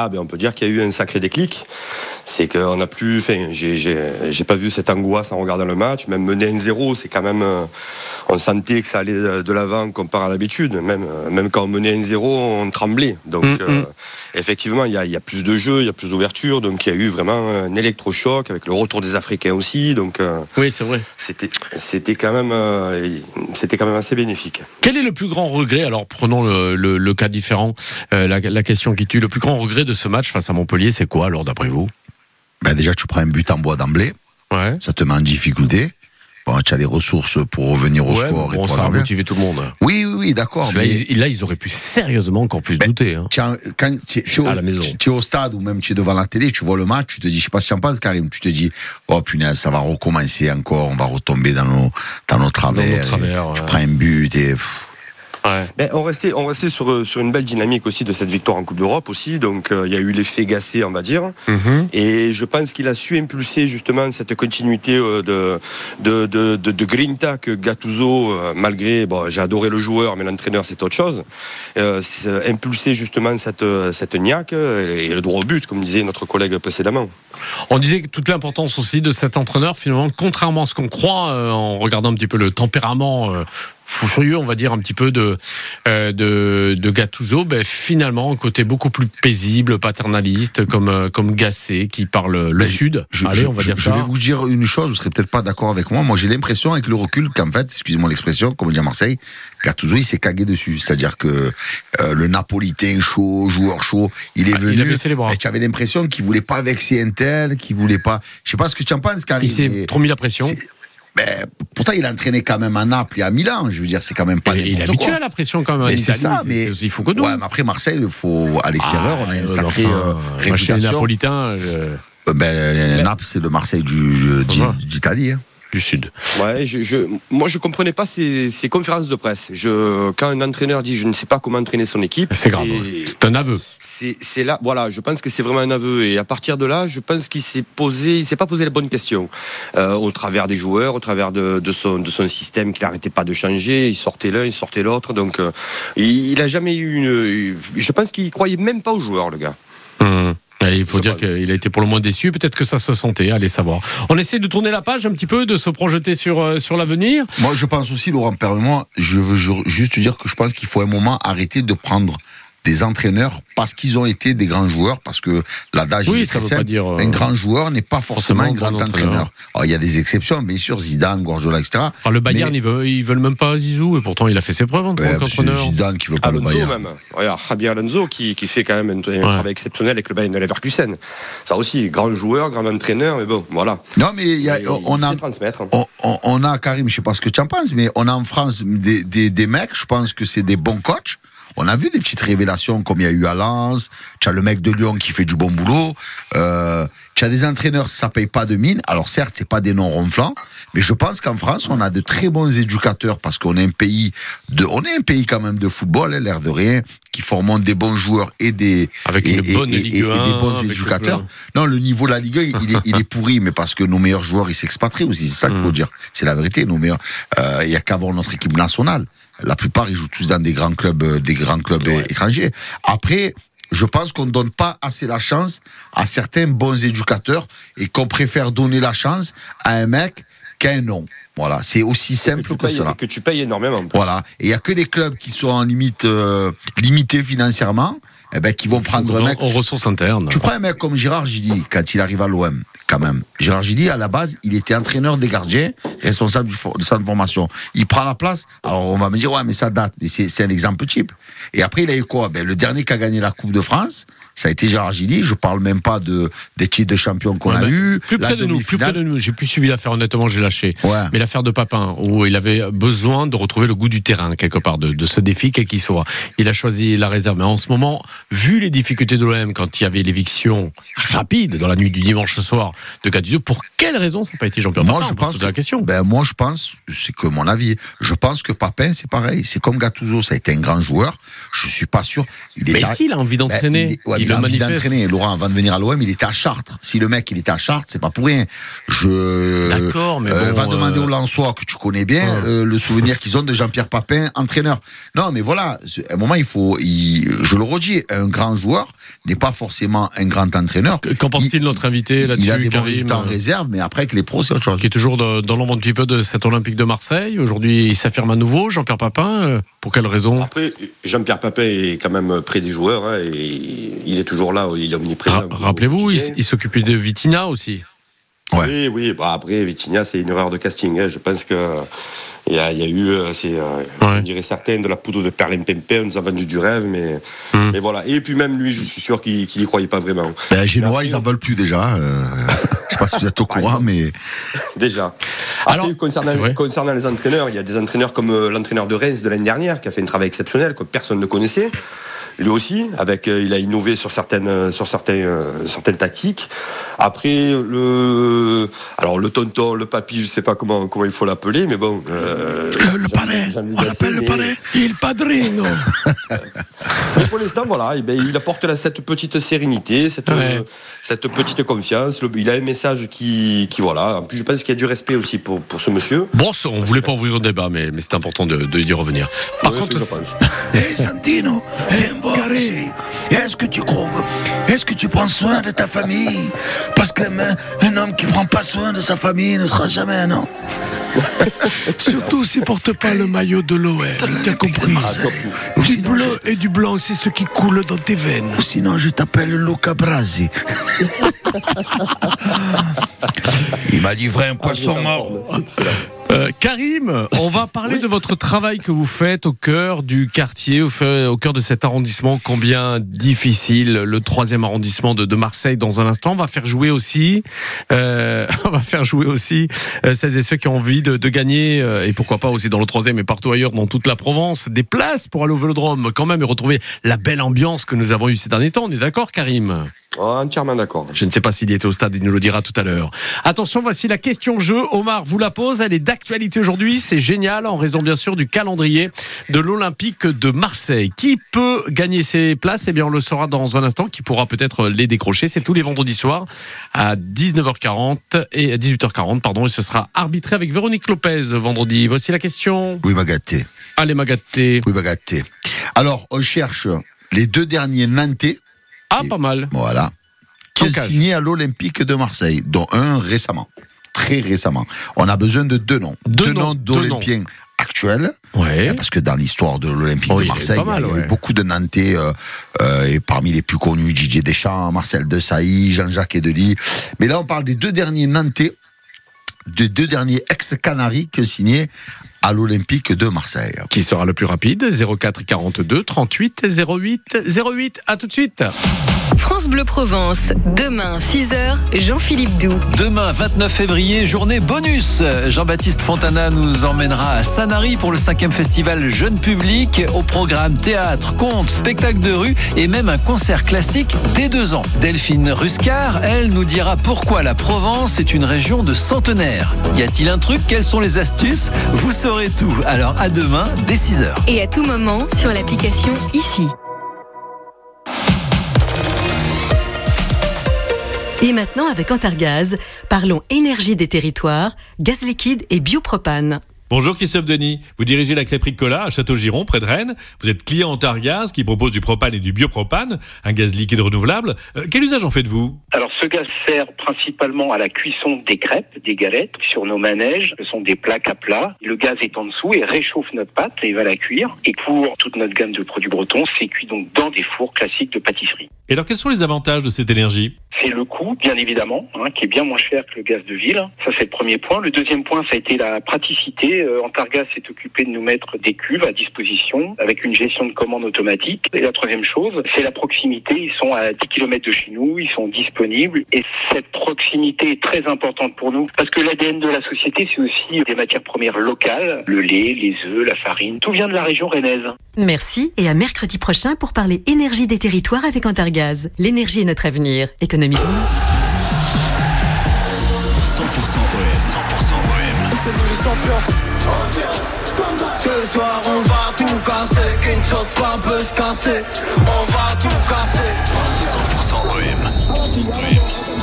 Ah, ben on peut dire qu'il y a eu un sacré déclic. C'est qu'on a plus. Enfin, j'ai- pas vu cette angoisse en regardant le match. Même mener 1-0, c'est quand même. euh, On sentait que ça allait de l'avant comparé à l'habitude. Même, euh, même quand on menait 1-0, on tremblait. Donc, Mm, euh, effectivement, il y a, y a plus de jeux, il y a plus d'ouverture. Donc, il y a eu vraiment un électrochoc avec le retour des Africains aussi. Donc, euh, Oui, c'est vrai. c'était c'était quand même euh, c'était quand même assez bénéfique. Quel est le plus grand regret? Alors prenons le, le- le cas différent, la, la question qui tue. Le plus grand regret de ce match face à Montpellier, c'est quoi alors d'après vous? Ben, déjà, tu prends un but en bois d'emblée, Ouais. ça te met en difficulté. Bon, tu as les ressources pour revenir au Ouais, score. bon, et ça a motivé tout le monde. Oui, oui, oui, d'accord. Là, mais- là, ils auraient pu sérieusement encore plus Ben, douter. hein. Tiens, quand tu es, au, À la maison. tu- tu es au stade ou même tu es devant la télé, tu vois le match, tu te dis, je sais pas si en penses, Karim, tu te dis, oh punaise, ça va recommencer encore, on va retomber dans nos, dans nos travers. Dans nos Tu prends un but et. pff. Ben, on restait, on restait sur, euh, sur une belle dynamique aussi de cette victoire en Coupe d'Europe aussi. Donc euh, il y a eu l'effet Gassé, on va dire. Mhm. Et je pense qu'il a su impulser justement cette continuité euh, de, de, de, de, de grinta que Gattuso, euh, malgré, bon, j'ai adoré le joueur, mais l'entraîneur c'est autre chose, euh, impulser justement cette, euh, cette niaque euh, et le droit au but, comme disait notre collègue précédemment. On disait que toute l'importance aussi de cet entraîneur, finalement, contrairement à ce qu'on croit, euh, en regardant un petit peu le tempérament euh, fou furieux, on va dire, un petit peu de, euh, de, de Gattuso, ben, finalement, un côté beaucoup plus paisible, paternaliste, comme, euh, comme Gassé, qui parle le Ben, sud. Je, Allez, on va je- dire je ça. vais vous dire une chose, vous serez peut-être pas d'accord avec moi. Moi, j'ai l'impression avec le recul qu'en fait, excusez-moi l'expression, comme on dit à Marseille, Gattuso, il s'est cagué dessus. C'est-à-dire que euh, le Napolitain chaud, joueur chaud, il est Ah, venu. il a baissé les bras. et tu avais l'impression qu'il voulait pas vexer un tel, qu'il voulait pas. Je sais pas ce que tu en penses, Karim. Il s'est trop mis la pression. C'est- ben, pourtant, il a entraîné quand même à Naples et à Milan. Je veux dire, c'est quand même pas Il, il est habitué quoi. à la pression quand même. en Mais c'est Italie, ça, mais c'est aussi fou que nous. Ouais, mais après Marseille, il faut à l'extérieur, Ah, on a une euh, sacrée enfin, euh, moi, chez les réputation. Napolitains euh, Ben, Naples, c'est le Marseille du du- d'Italie. hein. Du sud. Ouais, je, je, moi je comprenais pas ces, ces conférences de presse. Je, quand un entraîneur dit je ne sais pas comment entraîner son équipe, C'est grave. ouais. C'est un aveu. c'est là, voilà, je pense que c'est vraiment un aveu. Et à partir de là, je pense qu'il s'est posé, il s'est pas posé la bonne question. Euh, au travers des joueurs, au travers de, de son, de son système qu'il n'arrêtait pas de changer, il sortait l'un, il sortait l'autre. Donc, euh, il, il a jamais eu une. Je pense qu'il croyait même pas aux joueurs, le gars. Hum. Il faut dire qu'il a été pour le moins déçu. Peut-être que ça se sentait. Allez savoir. On essaie de tourner la page un petit peu, de se projeter sur, euh, sur l'avenir. Moi, je pense aussi, Laurent Perrin-moi, je veux ju- juste dire que je pense qu'il faut un moment arrêter de prendre des entraîneurs parce qu'ils ont été des grands joueurs, parce que l'adage Oui, ça très veut pas simple. dire, euh, un grand joueur n'est pas forcément, forcément un grand bon entraîneur. entraîneur. Alors, il y a des exceptions, bien sûr, Zidane, Guardiola, etc. Alors, le Bayern, Mais- ils, veulent, ils veulent même pas Zizou. Et pourtant, il a fait ses preuves en tant Ouais, parce que qu'entraîneur. Zidane qui veut pas le Alonso Bayern. même. Regarde, Javier Alonso qui, qui fait quand même un, un Ouais. travail exceptionnel avec le Bayern de Leverkusen. Ça aussi, grand joueur, grand entraîneur, mais bon, voilà. Non, mais il y a, Il- on il a, on, on- on a, Karim, je sais pas ce que tu en penses, mais on a en France des, des, des mecs, je pense que c'est des bons coachs. On a vu des petites révélations comme il y a eu à Lens, tu as le mec de Lyon qui fait du bon boulot, euh, tu as des entraîneurs, ça paye pas de mine. Alors certes, c'est pas des noms ronflants, mais je pense qu'en France, on a de très bons éducateurs parce qu'on est un pays de, on est un pays quand même de football, hein, l'air de rien, qui forment des bons joueurs et des, Avec et, une et- bonne et- Ligue et- et 1, des bons le éducateurs. club. Non, le niveau de la Ligue 1, il est, il est pourri, mais parce que nos meilleurs joueurs, ils s'expatrient aussi. C'est ça qu'il faut Mm. dire. C'est la vérité. Nos meilleurs, euh, il y a qu'à voir notre équipe nationale. La plupart, ils jouent tous dans des grands clubs, euh, des grands clubs euh, étrangers. Après, je pense qu'on ne donne pas assez la chance à certains bons éducateurs et qu'on préfère donner la chance à un mec qu'à un nom. Voilà. C'est aussi simple que, payes, cela. que tu payes énormément. Voilà. Et il y a que les clubs qui sont en limite, euh, limités financièrement, eh ben, qui vont prendre un En, mec en ressources internes. tu prends un mec comme Gérard Gilly, quand il arrive à l'OM, quand même. Gérard Gilly, à la base, il était entraîneur des gardiens, responsable du de centre de formation. Il prend la place. Alors, on va me dire, ouais, mais ça date. C'est un exemple type. Et après, il a eu quoi? Ben, Le dernier qui a gagné la Coupe de France, ça a été Gérard Gilly. Je parle même pas de des titres de champion qu'on a eu. Plus près de nous, plus près de nous. J'ai plus suivi l'affaire, honnêtement, j'ai lâché. Ouais. Mais l'affaire de Papin, où il avait besoin de retrouver le goût du terrain, quelque part, de, de ce défi, quel qu'il soit. Il a choisi la réserve. Mais en ce moment, vu les difficultés de l'OM, quand il y avait l'éviction rapide dans la nuit du dimanche soir de Gattuso, pour quelle raison ça n'a pas été Jean-Pierre Moi, Papin je pense la que- question. Ben, moi, je pense, c'est que mon avis, je pense que Papin, c'est pareil. C'est comme Gattuso, ça a été un grand joueur. Je suis pas sûr. Il Mais est à- s'il a envie Ben, d'entraîner, il, est- ouais, il, il le a envie d'entraîner. Laurent, avant de venir à l'OM, il était à Chartres. Si le mec, il était à Chartres, c'est pas pour rien. Je. D'accord, mais Euh, va demander euh, aux Lensois, que tu connais bien, Ouais. euh, le souvenir qu'ils ont de Jean-Pierre Papin, entraîneur. Non, mais voilà, à un moment, il faut. il- je le redis, un grand joueur n'est pas forcément un grand entraîneur. Qu'en pense-t-il notre invité Il, il a là-dessus, des bons résultats en réserve, mais après, avec les pros, c'est autre chose. qui est toujours de- dans l'ombre un petit peu de cet Olympique de Marseille. Aujourd'hui, il s'affirme à nouveau. Jean-Pierre Papin, pour quelle raison? Après, Jean-Pierre Papin est quand même près des joueurs hein, et il est toujours là, il est omniprésent. Ra- Rappelez-vous, il, il s'occupait de Vitina aussi. Ouais. Oui, oui. Bah après, Vitinha, c'est une erreur de casting. hein. Je pense que il y a, il y a eu, euh, c'est, euh, on dirait certains, de la poudre de perlimpinpin. On nous a vendu du rêve, mais, Hmm. mais voilà. Et puis même lui, je suis sûr qu'il qu'il y croyait pas vraiment. Ben, Génois, ils en veulent plus déjà. euh, je sais pas si vous êtes au courant, mais. Déjà. Après, Alors, concernant, les entraîneurs, il y a des entraîneurs comme euh, l'entraîneur de Reims de l'année dernière qui a fait un travail exceptionnel que personne ne connaissait. Lui aussi, avec, euh, il a innové sur certaines, euh, sur certains, euh, certaines tactiques. Après, le, alors le tonton, le papy, je sais pas comment, comment il faut l'appeler, mais bon. euh, Le parrain, Jean-Louis on l'appelle le parrain. Il padrino. mais pour l'instant, voilà, eh ben, il apporte là, cette petite sérénité, cette, Ouais. euh, cette petite confiance. Le- il a un message qui, qui, voilà. En plus, je pense qu'il y a du respect aussi pour, pour ce monsieur. Bon, ça, on voulait pas ouvrir le débat, mais, mais c'est important de, de y revenir. Par Ouais, contre, je pense. Hé Santino, viens Est-ce que tu crois Est-ce que tu prends soin de ta famille? Parce que un, un homme qui prend pas soin de sa famille ne sera jamais un homme. surtout s'il porte pas le maillot de l'OM. T'as compris Du sinon, bleu et du blanc, c'est ce qui coule dans tes veines. ou sinon, je t'appelle Luca Brasi. Il m'a livré un poisson mort. Euh, Karim, on va parler de votre travail que vous faites au cœur du quartier, au, fait- au cœur de cet arrondissement combien difficile, le troisième arrondissement de, de Marseille. Dans un instant, on va faire jouer aussi, euh, on va faire jouer aussi euh, celles et ceux qui ont envie de, de gagner euh, et pourquoi pas aussi dans le troisième et partout ailleurs dans toute la Provence des places pour aller au Vélodrome quand même et retrouver la belle ambiance que nous avons eue ces derniers temps. On est d'accord, Karim? Oh, entièrement d'accord. je ne sais pas s'il était au stade, il nous le dira tout à l'heure. Attention, voici la question jeu. Omar vous la pose, elle est d'actualité aujourd'hui. C'est génial en raison bien sûr du calendrier de l'Olympique de Marseille. Qui peut gagner ses places? Eh bien, on le saura dans un instant. Qui pourra peut-être les décrocher? C'est tous les vendredis soirs à 19h40 et à 18h40, pardon. Et ce sera arbitré avec Véronique Lopez vendredi. Voici la question. Oui, Magaté. Allez, Magaté. Oui, Magaté. Alors, on cherche les deux derniers Nantais, Ah, pas mal. voilà, qui ont signé à l'Olympique de Marseille, dont un récemment. Très récemment. On a besoin de deux noms. Deux noms, d'Olympiens actuels. Ouais. Parce que dans l'histoire de l'Olympique Oh, de il y a eu Marseille, mal, il y a eu ouais. beaucoup de Nantais, euh, euh, et parmi les plus connus, Didier Deschamps, Marcel Desailly, Jean-Jacques Edely. Mais là, on parle des deux derniers Nantais, des deux derniers ex-Canaries que signés à l'Olympique de Marseille. Qui sera le plus rapide? 04 42 38 08 08. À tout de suite. France Bleu Provence, demain 6h, Jean-Philippe Doux. Demain, 29 février, journée bonus. Jean-Baptiste Fontana nous emmènera à Sanary pour le cinquième festival Jeune Public. Au programme théâtre, conte, spectacle de rue et même un concert classique dès deux ans. Delphine Ruscar, elle, nous dira pourquoi la Provence est une région de centenaires. Y a-t-il un truc? Quelles sont les astuces? Vous saurez tout. Alors à demain, dès 6h. Et à tout moment sur l'application ici. Et maintenant, avec Antargaz, parlons énergie des territoires, gaz liquide et biopropane. Bonjour Christophe Denis, vous dirigez la crêperie Cola à Château-Giron, près de Rennes. Vous êtes client Antargaz qui propose du propane et du biopropane, un gaz liquide renouvelable. Euh, quel usage en faites-vous? Alors ce gaz sert principalement à la cuisson des crêpes, des galettes. Sur nos manèges, ce sont des plaques à plat. Le gaz est en dessous et réchauffe notre pâte et va la cuire. Et pour toute notre gamme de produits bretons, c'est cuit donc dans des fours classiques de pâtisserie. Et alors quels sont les avantages de cette énergie? C'est le coût, bien évidemment, hein, qui est bien moins cher que le gaz de ville. Ça, c'est le premier point. Le deuxième point, ça a été la praticité. Euh, Antargas s'est occupé de nous mettre des cuves à disposition avec une gestion de commande automatique. Et la troisième chose, c'est la proximité. Ils sont à 10 km de chez nous, ils sont disponibles. Et cette proximité est très importante pour nous parce que l'ADN de la société, c'est aussi des matières premières locales, le lait, les œufs, la farine. Tout vient de la région rennaise. Merci et à mercredi prochain pour parler énergie des territoires avec Antargaz. L'énergie est notre avenir. Économisons. 100% OM. 100% OM. C'est nous les champions. Ce soir on va tout casser, qu'une choque pas peut se casser. On va tout casser. 100% OM. 100% OM.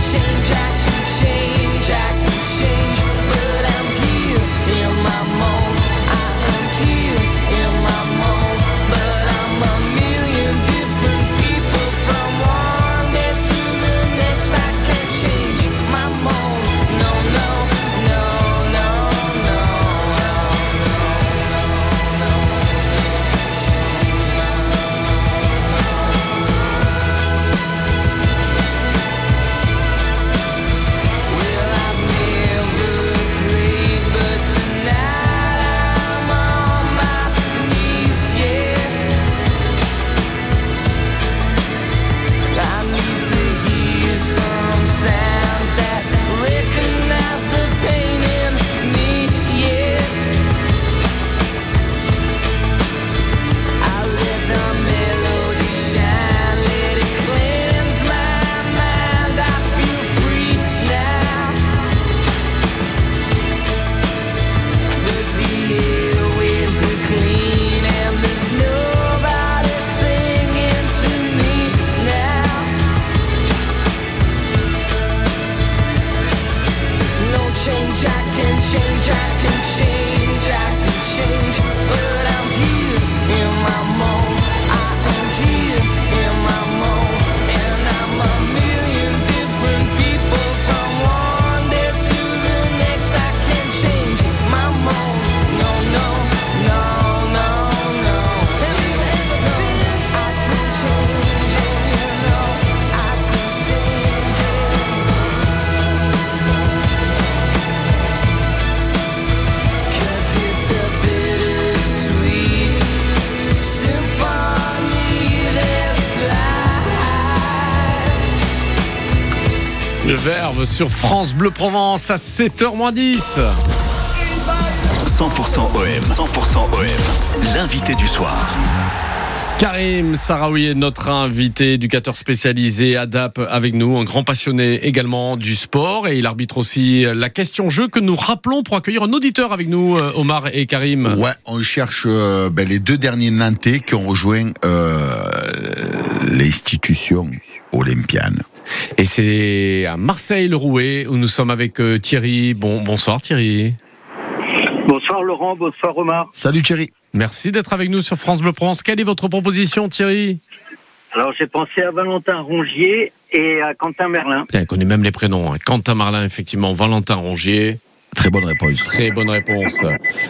心 sur France Bleu Provence à 7h10. 100% OM. 100% OM. L'invité du soir. Karim Sarawi est notre invité, éducateur spécialisé ADAP avec nous, un grand passionné également du sport et il arbitre aussi la question jeu que nous rappelons pour accueillir un auditeur avec nous, euh, Omar et Karim. Ouais, on cherche euh, ben, les deux derniers Nantais qui ont rejoint euh, l'institution olympienne. Et c'est à Marseille-le-Rouet où nous sommes avec euh, Thierry. Bon, bonsoir Thierry. Bonsoir Laurent, bonsoir Omar. Salut Thierry. Merci d'être avec nous sur France Bleu Provence. Quelle est votre proposition Thierry? Alors j'ai pensé à Valentin Rongier et à Quentin Merlin. Bien, il connaît même les prénoms. hein. Quentin Marlin, effectivement. Valentin Rongier. Très bonne réponse. Très bonne réponse.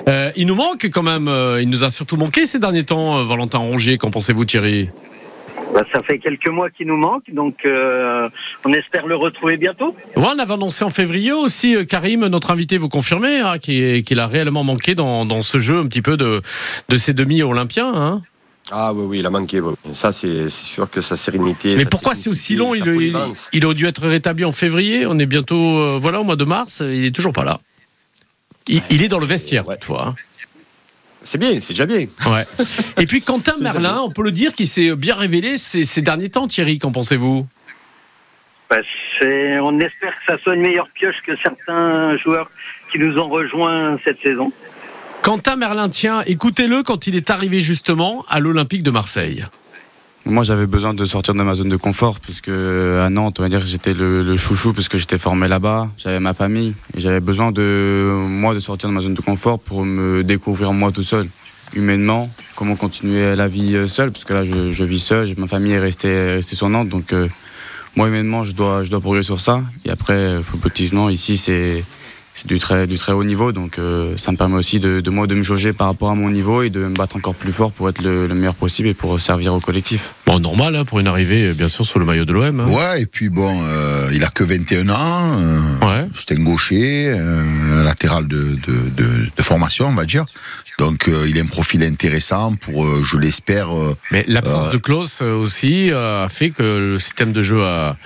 Euh, il nous manque quand même. euh, il nous a surtout manqué ces derniers temps, euh, Valentin Rongier. Qu'en pensez-vous, Thierry? Bah, ça fait quelques mois qu'il nous manque, donc euh, on espère le retrouver bientôt. Ouais, on avait annoncé en février aussi, euh, Karim, notre invité, vous confirmez hein, qu'il qu'il a réellement manqué dans, dans ce jeu un petit peu de, de ces demi-olympiens. Hein Ah oui, oui, il a manqué. Ça, c'est c'est sûr que sa sérénité. Mais sa pourquoi c'est aussi long? Il, il, il aurait dû être rétabli en février. On est bientôt euh, voilà, au mois de mars. Il est toujours pas là. Il, il est dans le vestiaire, toutefois. hein. C'est bien, c'est déjà bien. Ouais. Et puis Quentin Merlin, on peut le dire, qui s'est bien révélé ces, ces derniers temps, Thierry, qu'en pensez-vous? Bah, c'est- on espère que ça soit une meilleure pioche que certains joueurs qui nous ont rejoints cette saison. Quentin Merlin, tiens, écoutez-le quand il est arrivé justement à l'Olympique de Marseille. Moi, j'avais besoin de sortir de ma zone de confort, puisque à Nantes, on va dire que j'étais le, le chouchou, puisque j'étais formé là-bas, j'avais ma famille, et j'avais besoin de moi de sortir de ma zone de confort pour me découvrir moi tout seul, humainement, comment continuer la vie euh, seul, parce que là, je, vis seul, ma famille est restée, est restée sur Nantes, donc euh, moi, humainement, je dois, je dois progresser sur ça. Et après, euh, footballistiquement, ici, c'est c'est du très, du très haut niveau, donc euh, ça me permet aussi de, de moi de me jauger par rapport à mon niveau et de me battre encore plus fort pour être le, le meilleur possible et pour servir au collectif. Bon, normal hein, pour une arrivée, bien sûr, sur le maillot de l'OM. hein. Ouais, et puis bon, euh, il a que 21 ans. euh, C'est un gaucher, euh, un latéral de, de, de, de formation, on va dire. Donc euh, il a un profil intéressant pour, euh, je l'espère. euh, Mais l'absence euh, de Klaus aussi euh, a fait que le système de jeu a,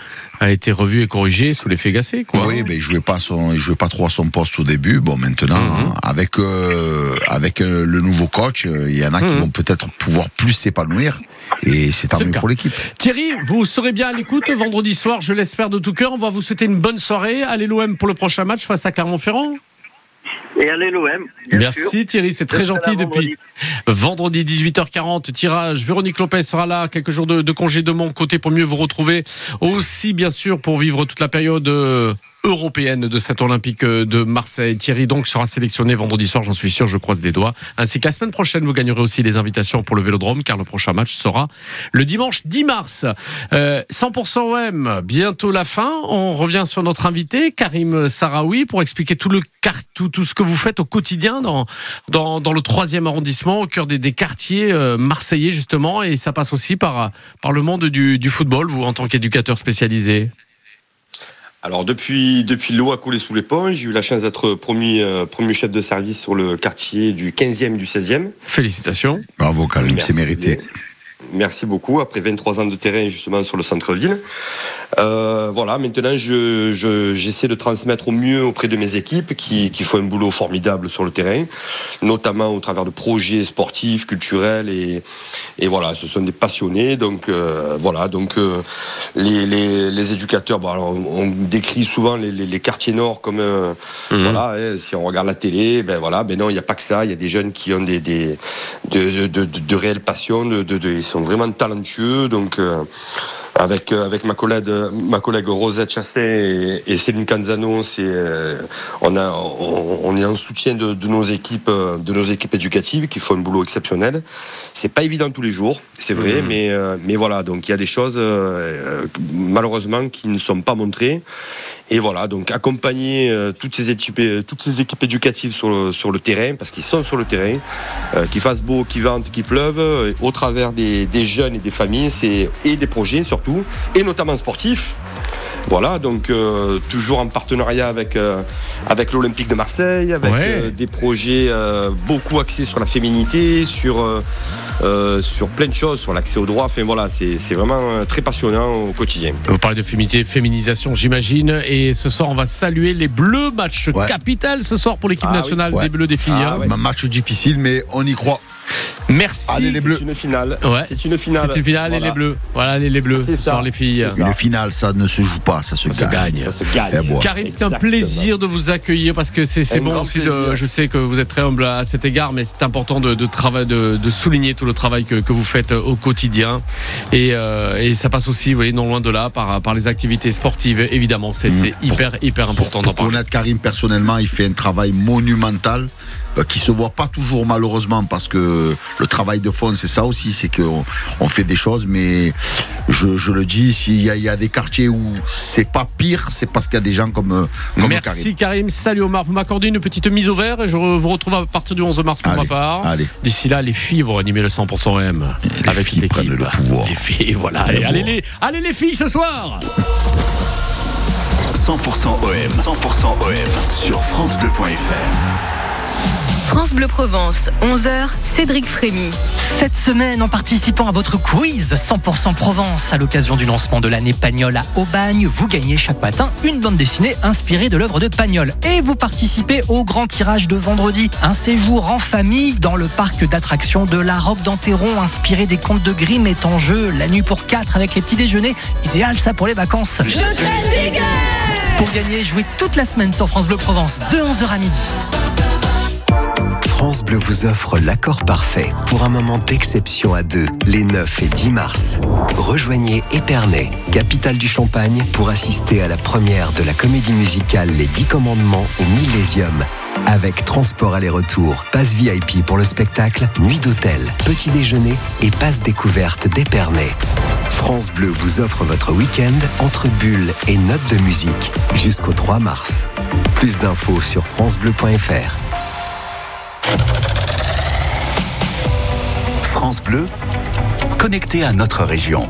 a été revu et corrigé sous l'effet Gassé. Quoi. Oui, ben, il jouait pas son, il jouait pas trop à son poste au début. Bon, maintenant, Mhm. hein, avec euh, avec euh, le nouveau coach, euh, il y en a qui Mhm. vont peut-être pouvoir plus s'épanouir, et c'est tant mieux pour l'équipe. Thierry, vous serez bien à l'écoute vendredi soir, je l'espère de tout cœur. On va vous souhaiter une bonne soirée. Allez l'OM pour le prochain match face à Clermont-Ferrand. Et allez l'OM. Merci sûr. Thierry, c'est très gentil depuis vendredi 18h40. Tirage, Véronique Lopez sera là, quelques jours de, de congé de mon côté pour mieux vous retrouver. Aussi bien sûr pour vivre toute la période euh, européenne de cette Olympique de Marseille. Thierry donc sera sélectionné vendredi soir, j'en suis sûr, je croise les doigts. Ainsi que la semaine prochaine, vous gagnerez aussi les invitations pour le Vélodrome car le prochain match sera le dimanche 10 mars. Euh, 100% OM, bientôt la fin. On revient sur notre invité, Karim Sarawi, pour expliquer tout le tout, tout ce que vous faites au quotidien dans, dans, dans le troisième arrondissement, au cœur des, des quartiers euh, marseillais justement. Et ça passe aussi par, par le monde du, du football, vous en tant qu'éducateur spécialisé. Alors depuis depuis l'eau a coulé sous les ponts, j'ai eu la chance d'être promu euh, premier chef de service sur le quartier du 15e et du 16e. Félicitations. Bravo Karim, c'est Merci. mérité. Merci beaucoup. Après 23 ans de terrain justement sur le centre-ville, Euh, voilà. Maintenant, je je- j'essaie de transmettre au mieux auprès de mes équipes qui qui font un boulot formidable sur le terrain, notamment au travers de projets sportifs, culturels et et voilà, ce sont des passionnés. Donc euh, voilà, donc euh, les, les les éducateurs, bon, alors, on, décrit souvent les, quartiers nord comme euh, voilà. hein, si on regarde la télé, ben voilà, ben non, il n'y a pas que ça. Il y a des jeunes qui ont des des de de, de, de réelles passions, de, sont vraiment talentueux. Donc euh, avec euh, avec ma collègue ma collègue Rosette Chastain et, et Céline Canzano, c'est euh, on a on, on est en soutien de, de nos équipes de nos équipes éducatives qui font un boulot exceptionnel. C'est pas évident tous les jours, c'est vrai, Mhm. mais euh, mais voilà, donc il y a des choses malheureusement qui ne sont pas montrées. Et voilà, donc accompagner toutes ces équipes toutes ces équipes éducatives sur le, sur le terrain parce qu'ils sont sur le terrain, euh, qu'il fasse beau, qu'il vente, qu'il pleuve, euh, au travers des, des jeunes et des familles, et des projets surtout, et notamment sportifs. Voilà, donc euh, toujours en partenariat avec euh, avec l'Olympique de Marseille, avec Ouais. euh, des projets euh, beaucoup axés sur la féminité, sur euh, euh, sur plein de choses, sur l'accès aux droits. Enfin voilà, c'est c'est vraiment euh, très passionnant au quotidien. Vous parlez de féminité, féminisation, j'imagine. Et ce soir, on va saluer les Bleus. Match capital ce soir pour l'équipe Ah oui. nationale Ouais. des Bleus des filles. Ah ouais. Un match difficile, mais on y croit. Merci. Allez les Bleus. C'est une finale. Ouais. C'est une finale. C'est une finale et Voilà. les Bleus. Voilà les, les Bleus. C'est Ce ça. les filles. Une finale, ça ne se joue pas, ça se Ça gagne. gagne. Ça se gagne. Eh, bon. Karim, c'est un plaisir de vous accueillir parce que c'est bon aussi. De, je sais que vous êtes très humble à cet égard, mais c'est important de, de, trava- de, de souligner tout le travail que, que vous faites au quotidien. Et, euh, et ça passe aussi, vous voyez, non loin de là, par, par les activités sportives. Évidemment, c'est c'est hyper, hyper important d'en Pour parler. connaître Karim personnellement, il fait un travail monumental euh, qui se voit pas toujours malheureusement parce que le travail de fond c'est ça aussi, c'est qu'on on fait des choses, mais je, je le dis, s'il y, a- il y a des quartiers où c'est pas pire, c'est parce qu'il y a des gens comme, euh, comme Merci Karim, salut Omar. Vous m'accordez une petite mise au vert et je vous retrouve à partir du 11 mars pour ma part. D'ici là, les filles vont animer le 100% M avec filles prennent le pouvoir. Les filles, voilà. Et Allez, les, allez les filles ce soir 100% OM, 100% OM sur FranceBleu.fr. France Bleu Provence, 11h, Cédric Frémy. Cette semaine, en participant à votre quiz 100% Provence à l'occasion du lancement de l'année Pagnol à Aubagne, vous gagnez chaque matin une bande dessinée inspirée de l'œuvre de Pagnol. Et vous participez au grand tirage de vendredi, un séjour en famille dans le parc d'attractions de la Roque d'Anteron inspiré des contes de Grimm est en jeu. La nuit pour 4 avec les petits déjeuners, idéal ça pour les vacances. Pour gagner, jouez toute la semaine sur France Bleu Provence, de 11h à midi. France Bleu vous offre l'accord parfait pour un moment d'exception à deux, les 9 et 10 mars. Rejoignez Épernay, capitale du Champagne, pour assister à la première de la comédie musicale Les Dix Commandements au Millésium. Avec transport aller-retour, passe VIP pour le spectacle, nuit d'hôtel, petit déjeuner et passe découverte d'Épernay. France Bleu vous offre votre week-end entre bulles et notes de musique jusqu'au 3 mars. Plus d'infos sur francebleu.fr. France Bleu, connecté à notre région.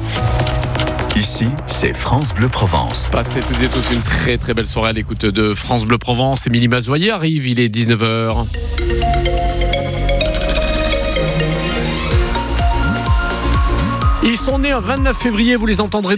Ici, c'est France Bleu Provence. Passez toutes et tous une très très belle soirée à l'écoute de France Bleu Provence. Émilie Mazoyer arrive, il est 19h. Ils sont nés un 29 février, vous les entendrez